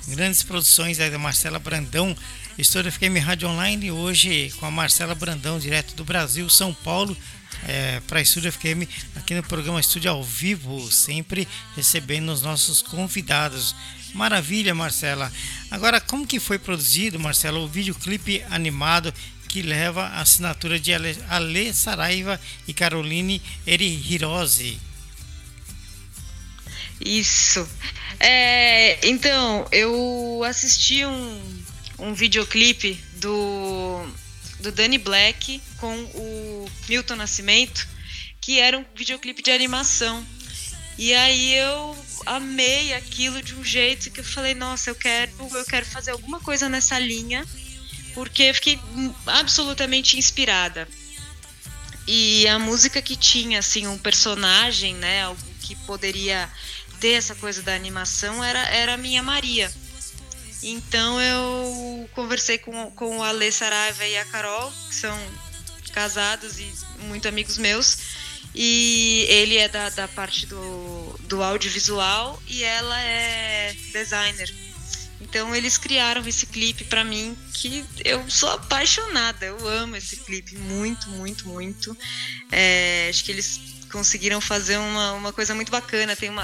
Grandes produções aí da Marcela Brandão. Estúdio FM Rádio Online hoje com a Marcela Brandão, direto do Brasil, São Paulo, é, para a Estúdio FM, aqui no programa Estúdio ao Vivo, sempre recebendo os nossos convidados. Maravilha, Marcela. Agora, como que foi produzido, Marcela, o videoclipe animado que leva a assinatura de Ale, Saraiva e Caroline Erihirose? Isso. É, então, eu assisti um, um videoclipe do, do Danny Black com o Milton Nascimento, que era um videoclipe de animação. E aí eu amei aquilo de um jeito que eu falei, nossa, eu quero, eu quero fazer alguma coisa nessa linha, porque fiquei absolutamente inspirada. E a música que tinha assim um personagem, né, algo que poderia ter essa coisa da animação era era a minha Maria. Então eu conversei com, com o Ale Saraiva e a Carol, que são casados e muito amigos meus. E ele é da, da parte do, do audiovisual e ela é designer. Então eles criaram esse clipe para mim que eu sou apaixonada, eu amo esse clipe muito, muito, muito. É, acho que eles conseguiram fazer uma, uma coisa muito bacana. Tem uma,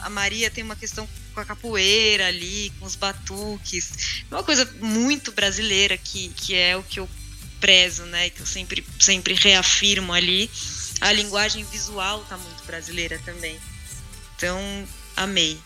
a Maria tem uma questão com a capoeira ali, com os batuques. Uma coisa muito brasileira que, que é o que eu prezo, né? Que eu sempre, sempre reafirmo ali a linguagem visual tá muito brasileira também. Então, amei.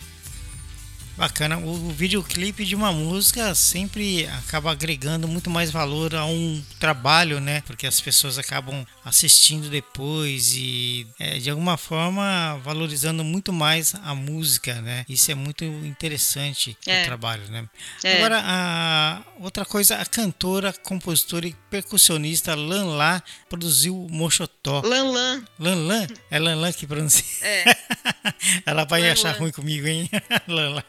Bacana, o, videoclipe de uma música sempre acaba agregando muito mais valor a um trabalho, né? Porque as pessoas acabam assistindo depois e é, de alguma forma valorizando muito mais a música, né? Isso é muito interessante é. o trabalho, né? É. Agora, a outra coisa, a cantora, compositora e percussionista Lan Lá produziu Mochotó. Lan Lan. Lan Lan? É Lan Lan que pronuncia. É. Ela vai Lan achar Lan. ruim comigo, hein? Lan Lan.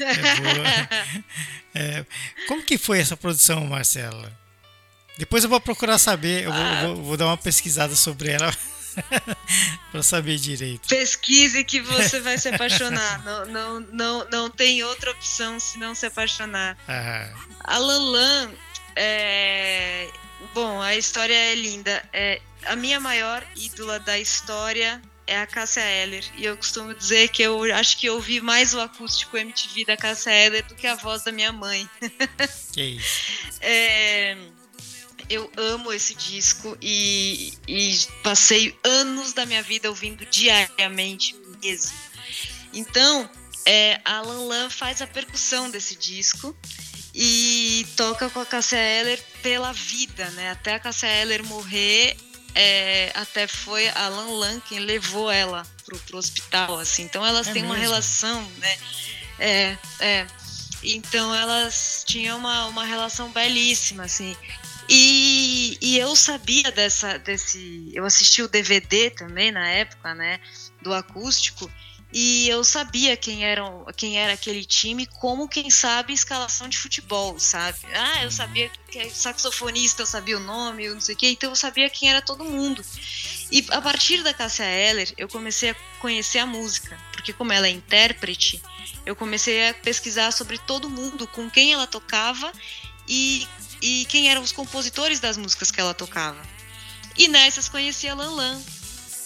É boa. É, como que foi essa produção, Marcela? Depois eu vou procurar saber, eu vou, ah. vou, vou dar uma pesquisada sobre ela para saber direito. Pesquise que você vai se apaixonar. não, não, não, não tem outra opção se não se apaixonar. Ah. A Lanlan, é... bom, a história é linda. É a minha maior ídola da história é a Cássia Eller. E eu costumo dizer que eu acho que eu ouvi mais o acústico MTV da Cássia Eller do que a voz da minha mãe. Que isso. É, eu amo esse disco e, e passei anos da minha vida ouvindo diariamente mesmo. Então, é, a Alan Lan faz a percussão desse disco e toca com a Cássia Eller pela vida, né? Até a Cássia Eller morrer, é, até foi a Alan Lan quem levou ela pro, pro hospital, assim. Então elas é têm mesmo? uma relação, né? É, é. Então elas tinham uma, uma relação belíssima, assim. E, e eu sabia dessa, desse. Eu assisti o DVD também na época, né? Do acústico. E eu sabia quem era, quem era aquele time, como quem sabe escalação de futebol, sabe? Ah, eu sabia que é saxofonista, eu sabia o nome, eu não sei o quê, então eu sabia quem era todo mundo. E a partir da Cássia Eller, eu comecei a conhecer a música, porque como ela é intérprete, eu comecei a pesquisar sobre todo mundo, com quem ela tocava e, e quem eram os compositores das músicas que ela tocava. E nessas conheci a Lan Lan,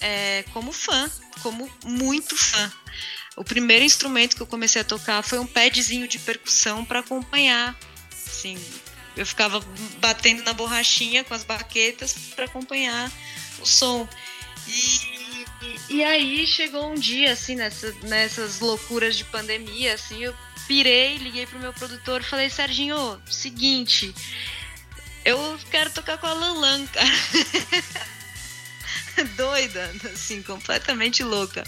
é, como fã, como muito fã. O primeiro instrumento que eu comecei a tocar foi um padzinho de percussão para acompanhar. Assim, eu ficava batendo na borrachinha com as baquetas para acompanhar o som. E, e, aí chegou um dia, assim, nessa, nessas loucuras de pandemia, assim, eu pirei, liguei pro meu produtor e falei, Serginho, seguinte, eu quero tocar com a Lan cara. doida, assim, completamente louca.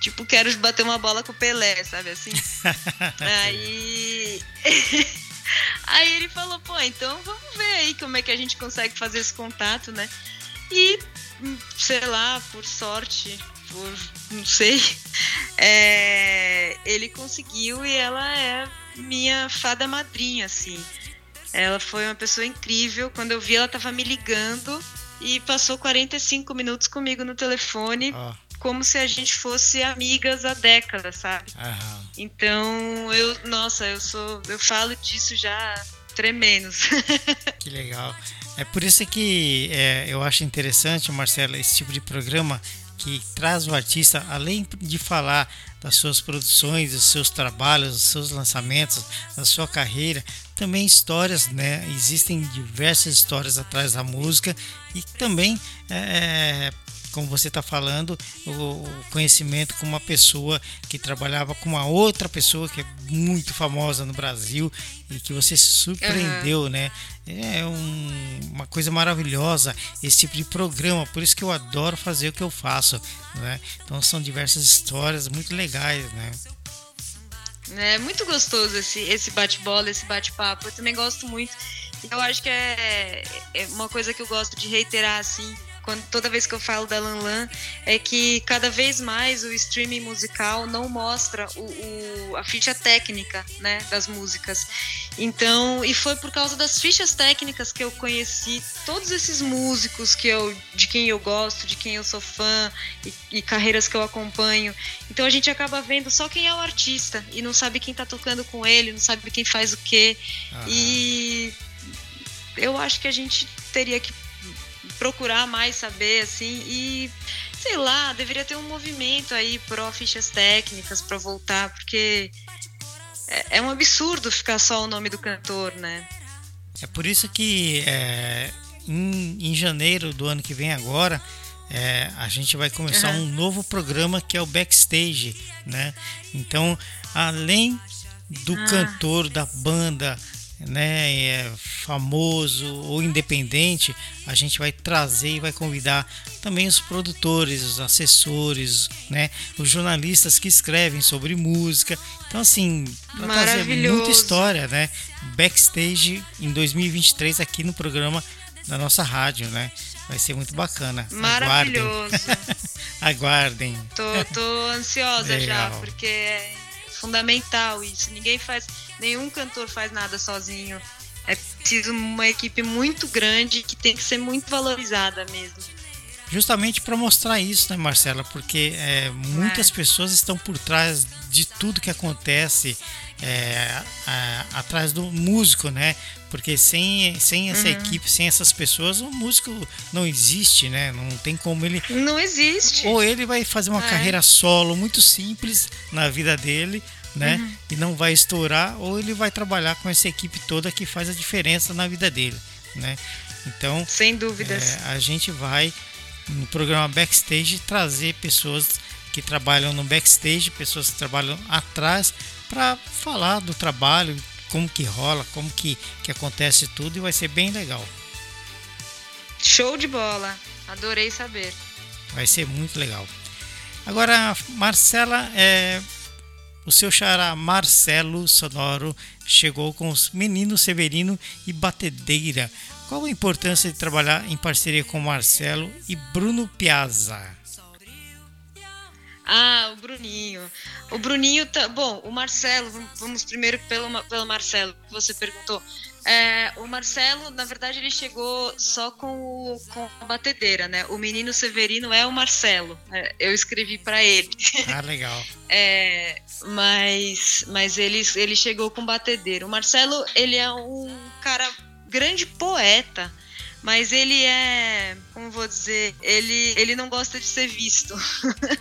Tipo, quero bater uma bola com o Pelé, sabe assim? aí. aí ele falou, pô, então vamos ver aí como é que a gente consegue fazer esse contato, né? E, sei lá, por sorte, por não sei, é, ele conseguiu e ela é minha fada madrinha, assim. Ela foi uma pessoa incrível. Quando eu vi, ela estava me ligando e passou 45 minutos comigo no telefone. Oh. Como se a gente fosse amigas há décadas, sabe? Então, eu, nossa, eu sou, eu falo disso já tremenos. que legal. É por isso que é, eu acho interessante, Marcelo, esse tipo de programa que traz o artista, além de falar das suas produções, dos seus trabalhos, dos seus lançamentos, da sua carreira, também histórias, né? Existem diversas histórias atrás da música e também é, como você está falando, o, conhecimento com uma pessoa que trabalhava com uma outra pessoa que é muito famosa no Brasil e que você se surpreendeu, uhum. né? É um, uma coisa maravilhosa esse tipo de programa, por isso que eu adoro fazer o que eu faço, né? Então são diversas histórias muito legais, né? É muito gostoso esse, esse bate-bola, esse bate-papo. Eu também gosto muito. Eu acho que é, é uma coisa que eu gosto de reiterar assim quando toda vez que eu falo da Lan Lan, é que cada vez mais o streaming musical não mostra o, o, a ficha técnica né, das músicas. Então, e foi por causa das fichas técnicas que eu conheci todos esses músicos que eu, de quem eu gosto, de quem eu sou fã e, e carreiras que eu acompanho. Então a gente acaba vendo só quem é o artista e não sabe quem está tocando com ele, não sabe quem faz o quê. E eu acho que a gente teria que procurar mais saber, assim, e sei lá, deveria ter um movimento aí pró fichas técnicas para voltar, porque é, é, um absurdo ficar só o nome do cantor, né? É por isso que é, em, em janeiro do ano que vem agora, é, a gente vai começar uhum. um novo programa que é o backstage, né? Então, além do ah. cantor da banda né, é famoso ou independente, a gente vai trazer e vai convidar também os produtores, os assessores, né, os jornalistas que escrevem sobre música. Então, assim, vai trazer muita história, né? Backstage em 2023 aqui no programa da nossa rádio, né? Vai ser muito bacana. Maravilhoso. Aguardem. Aguardem. Tô, tô ansiosa já, porque é fundamental isso. Ninguém faz nenhum cantor faz nada sozinho. É preciso uma equipe muito grande que tem que ser muito valorizada mesmo. Justamente para mostrar isso, né, Marcela? Porque é, muitas é. pessoas estão por trás de tudo que acontece é, a, atrás do músico, né? Porque sem, sem essa uhum. equipe, sem essas pessoas, o músico não existe, né? Não tem como ele. Não existe. Ou ele vai fazer uma é. carreira solo muito simples na vida dele, né? Uhum. E não vai estourar, ou ele vai trabalhar com essa equipe toda que faz a diferença na vida dele, né? Então, sem dúvidas, é, a gente vai no programa backstage trazer pessoas que trabalham no backstage, pessoas que trabalham atrás para falar do trabalho, como que rola, como que, que acontece tudo e vai ser bem legal. Show de bola, adorei saber. Vai ser muito legal. Agora, Marcela, é, o seu xará Marcelo Sonoro chegou com os meninos Severino e Batedeira. Qual a importância de trabalhar em parceria com Marcelo e Bruno Piazza? Ah, o Bruninho. O Bruninho tá. Bom, o Marcelo, vamos primeiro pelo, pelo Marcelo, que você perguntou. É, o Marcelo, na verdade, ele chegou só com, o, com a batedeira, né? O menino Severino é o Marcelo. É, eu escrevi para ele. Ah, legal. é, mas mas ele, ele chegou com batedeira. O Marcelo, ele é um cara grande poeta mas ele é, como vou dizer, ele, ele não gosta de ser visto.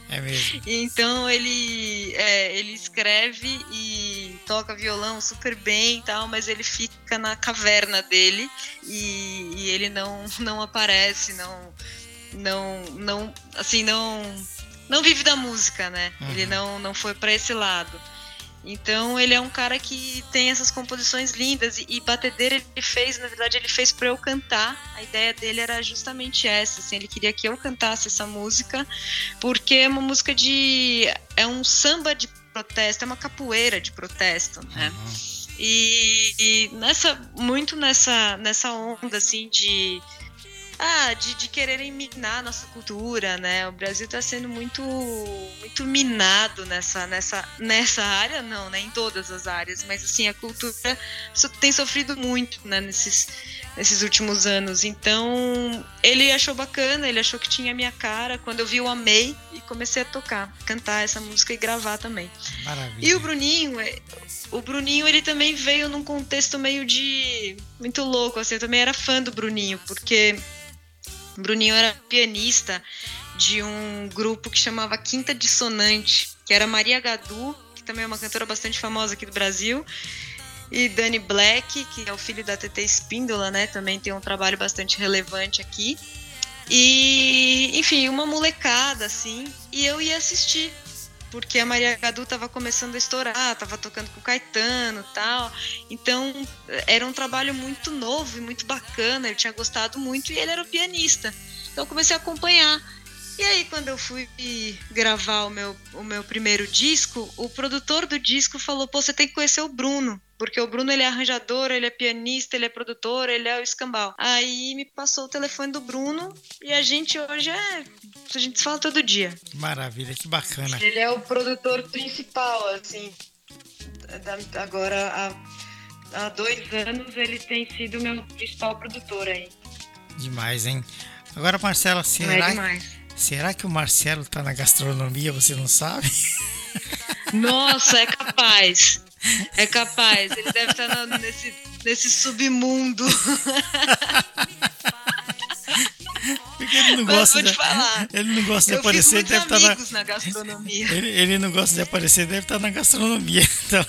É mesmo. então ele, é, ele escreve e toca violão super bem e tal, mas ele fica na caverna dele e, e ele não, não aparece, não, não, não, assim, não, não vive da música, né? Uhum. Ele não, não foi para esse lado. Então ele é um cara que tem essas composições lindas e, e batedeira ele fez, na verdade ele fez para eu cantar. A ideia dele era justamente essa, assim, ele queria que eu cantasse essa música, porque é uma música de é um samba de protesto, é uma capoeira de protesto, né? Uhum. E, e, nessa muito nessa nessa onda assim de ah, de, de quererem minar nossa cultura, né? O Brasil está sendo muito, muito minado nessa, nessa, nessa área, não, né? Em todas as áreas, mas assim, a cultura tem sofrido muito, né? Nesses, nesses últimos anos. Então, ele achou bacana, ele achou que tinha a minha cara. Quando eu vi, eu amei e comecei a tocar, cantar essa música e gravar também. Maravilha. E o Bruninho, é, o Bruninho, ele também veio num contexto meio de. muito louco, assim. Eu também era fã do Bruninho, porque Bruninho era pianista de um grupo que chamava Quinta Dissonante, que era Maria Gadu, que também é uma cantora bastante famosa aqui do Brasil, e Danny Black, que é o filho da TT Espíndola, né? Também tem um trabalho bastante relevante aqui. E, enfim, uma molecada, assim, e eu ia assistir porque a Maria Gadu estava começando a estourar, estava tocando com o Caetano tal. Então era um trabalho muito novo e muito bacana, eu tinha gostado muito e ele era o pianista. Então eu comecei a acompanhar. E aí, quando eu fui gravar o meu, o meu primeiro disco, o produtor do disco falou: pô, você tem que conhecer o Bruno. Porque o Bruno ele é arranjador, ele é pianista, ele é produtor, ele é o escambau. Aí me passou o telefone do Bruno e a gente hoje é. A gente se fala todo dia. Maravilha, que bacana. Ele é o produtor principal, assim. Agora, há, há dois anos, ele tem sido o meu principal produtor aí. Demais, hein? Agora, Marcela, será, é será que o Marcelo tá na gastronomia? Você não sabe? Nossa, é capaz. É capaz, ele deve estar nesse, nesse submundo. Porque ele não gosta de, ele não gosta de aparecer, deve estar na, na gastronomia. Ele, ele, não gosta de aparecer, deve estar na gastronomia. Então.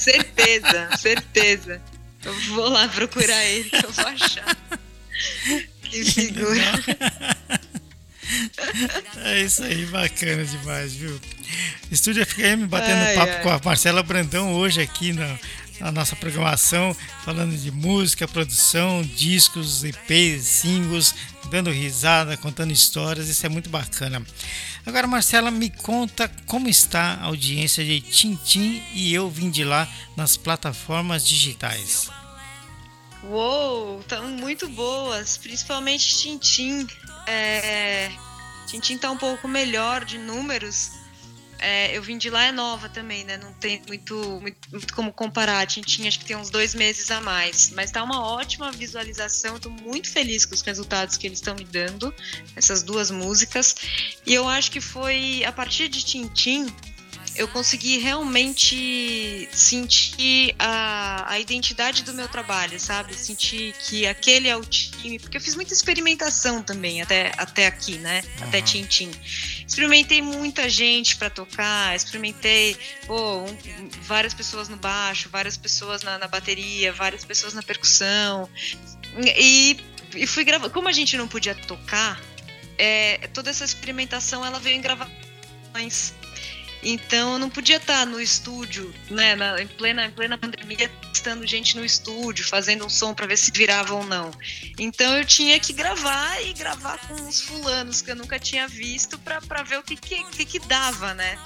Certeza, certeza. Eu vou lá procurar ele que eu vou achar. Que figura. É isso aí, bacana demais, viu? Estúdio FM batendo ai, papo ai. com a Marcela Brandão hoje aqui na, na, nossa programação, falando de música, produção, discos, EPs, singles, dando risada, contando histórias, isso é muito bacana. Agora, Marcela, me conta como está a audiência de Tintim e eu vim de lá nas plataformas digitais. Uou, estão muito boas, principalmente Tintim. É, Tintim tá um pouco melhor de números. É, eu vim de lá é nova também, né? Não tem muito, muito, muito, como comparar. Tintim acho que tem uns dois meses a mais. Mas tá uma ótima visualização. Tô muito feliz com os resultados que eles estão me dando, essas duas músicas. E eu acho que foi a partir de Tintim eu consegui realmente sentir a, a identidade do meu trabalho, sabe? Sentir que aquele é o time, porque eu fiz muita experimentação também até, até aqui, né? Uhum. Até Tintim. Experimentei muita gente para tocar, experimentei oh, um, várias pessoas no baixo, várias pessoas na, na bateria, várias pessoas na percussão. E, e fui gravar. Como a gente não podia tocar, é, toda essa experimentação ela veio em gravações. Então eu não podia estar no estúdio, né, na, em, plena, em plena pandemia, testando gente no estúdio, fazendo um som para ver se virava ou não. Então eu tinha que gravar e gravar com os fulanos que eu nunca tinha visto para ver o que, que, que, que dava, né?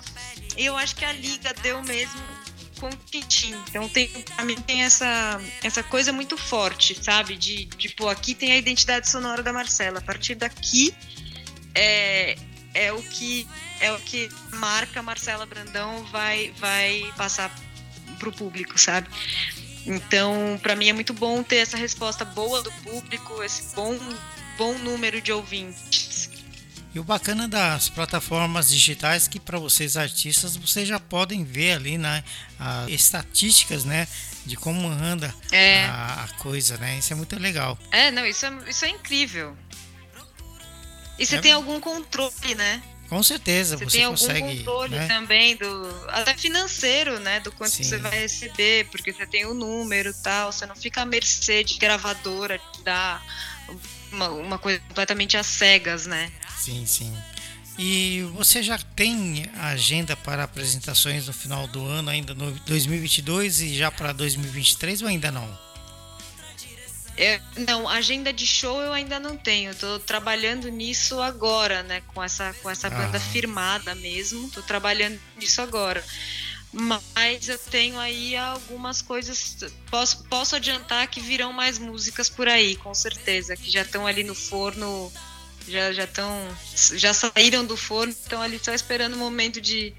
E eu acho que a liga deu mesmo com o Tintin. Então tem, pra mim tem essa, essa coisa muito forte, sabe? De, tipo, aqui tem a identidade sonora da Marcela. A partir daqui é, é o que é o que marca Marcela Brandão vai vai passar pro público, sabe? Então, para mim é muito bom ter essa resposta boa do público, esse bom bom número de ouvintes. E o bacana das plataformas digitais que para vocês artistas vocês já podem ver ali né, as estatísticas, né, de como anda é. a, a, coisa, né? Isso é muito legal. É, não, isso é, isso é incrível. E você é... tem algum controle, né? Com certeza, você, você tem consegue, algum controle né? também do até financeiro, né, do quanto Sim. você vai receber, porque você tem o número, tal, você não fica à mercê de gravadora te dar uma, uma coisa completamente às cegas, né? Sim, sim. E você já tem agenda para apresentações no final do ano, ainda no 2022 e já para 2023 ou ainda não? Eu, não, agenda de show eu ainda não tenho. Tô trabalhando nisso agora, né? Com essa, com essa banda ah. firmada mesmo. Tô trabalhando nisso agora. mas eu tenho aí algumas coisas. Posso, posso adiantar que virão mais músicas por aí, com certeza, que já estão ali no forno, já já estão, já saíram do forno, estão ali só esperando o momento de,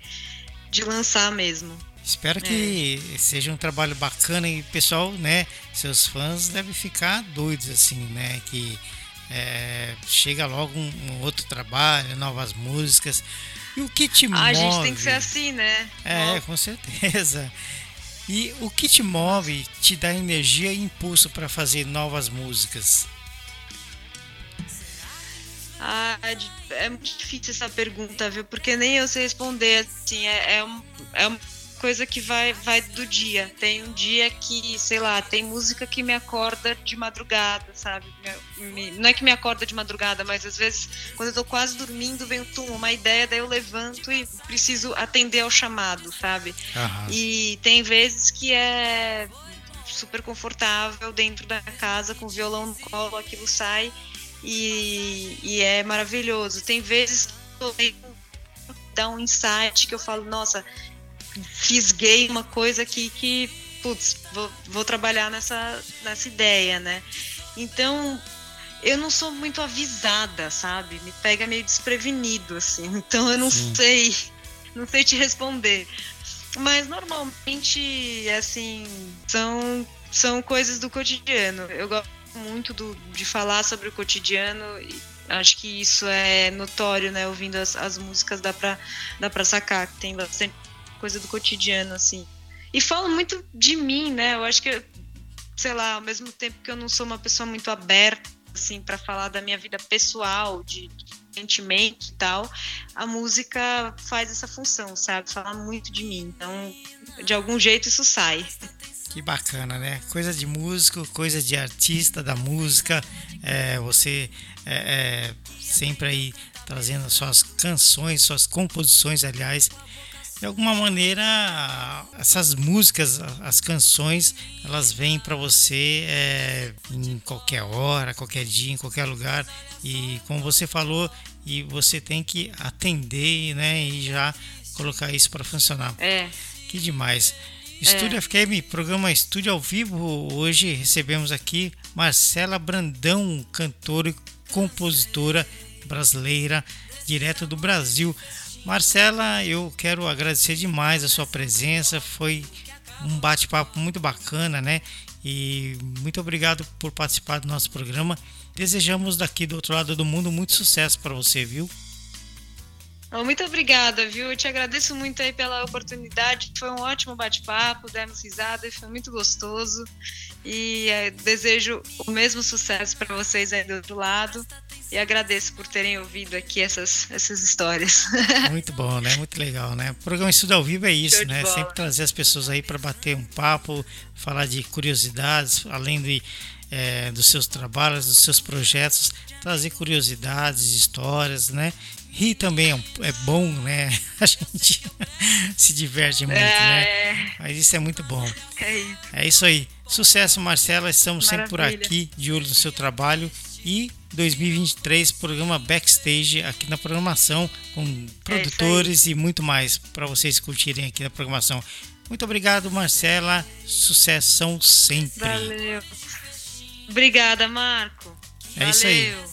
de lançar mesmo. Espero que é. seja um trabalho bacana e pessoal, né, seus fãs devem ficar doidos assim, né, que é, chega logo um, um outro trabalho, novas músicas. E o que te ah, move? A gente tem que ser assim, né? É, com certeza. E o que te move, te dá energia e impulso para fazer novas músicas? Ah, é muito difícil essa pergunta, viu? Porque nem eu sei responder. Assim, é, é, um, é um coisa que vai, vai do dia. Tem um dia que, sei lá, tem música que me acorda de madrugada, sabe? Me, não é que me acorda de madrugada, mas às vezes, quando eu tô quase dormindo, vem tum, uma ideia, daí eu levanto e preciso atender ao chamado, sabe? E tem vezes que é super confortável dentro da casa, com o violão no colo, aquilo sai e, e é maravilhoso. Tem vezes que eu dá um insight que eu falo, nossa, fisguei uma coisa aqui que, putz, vou, vou trabalhar nessa, nessa ideia, né? Então, eu não sou muito avisada, sabe? Me pega meio desprevenido, assim. Então, eu não Sim. sei, não sei te responder. Mas, normalmente, assim, são, são coisas do cotidiano. Eu gosto muito do, de falar sobre o cotidiano e acho que isso é notório, né? Ouvindo as, as músicas dá pra, dá pra sacar que tem bastante coisa do cotidiano, assim. E falo muito de mim, né? Eu acho que, sei lá, ao mesmo tempo que eu não sou uma pessoa muito aberta, assim, para falar da minha vida pessoal, de, de sentimento e tal, a música faz essa função, sabe? Falar muito de mim. Então, de algum jeito isso sai. Que bacana, né? Coisa de músico, coisa de artista da música. É, você é, é, sempre aí trazendo suas canções, suas composições, aliás, de alguma maneira essas músicas, as canções, elas vêm para você é, em qualquer hora, qualquer dia, em qualquer lugar e como você falou, e você tem que atender, né, e já colocar isso para funcionar. É. Que demais. Estúdio é. FM, programa Estúdio ao Vivo. Hoje recebemos aqui Marcela Brandão, cantora e compositora brasileira, direto do Brasil. Marcela, eu quero agradecer demais a sua presença. Foi um bate-papo muito bacana, né? E muito obrigado por participar do nosso programa. Desejamos daqui do outro lado do mundo muito sucesso para você, viu? Muito obrigada, viu? Eu te agradeço muito aí pela oportunidade. Foi um ótimo bate-papo, demos risada foi muito gostoso. E é, desejo o mesmo sucesso para vocês aí do outro lado. E agradeço por terem ouvido aqui essas, essas histórias. Muito bom, né? Muito legal, né? O programa Estudo ao Vivo é isso, né? Sempre trazer as pessoas aí para bater um papo, falar de curiosidades, além de, é, dos seus trabalhos, dos seus projetos, trazer curiosidades, histórias, né? Rir também é, é, bom, né? A gente se diverte muito, é, né? Mas isso é muito bom. É isso. É isso aí. Sucesso, Marcela. Estamos Maravilha. sempre por aqui, de olho no seu trabalho. E 2023, programa Backstage aqui na programação, com é produtores e muito mais para vocês curtirem aqui na programação. Muito obrigado, Marcela. Sucessão sempre. Valeu. Obrigada, Marco. É Valeu. isso aí.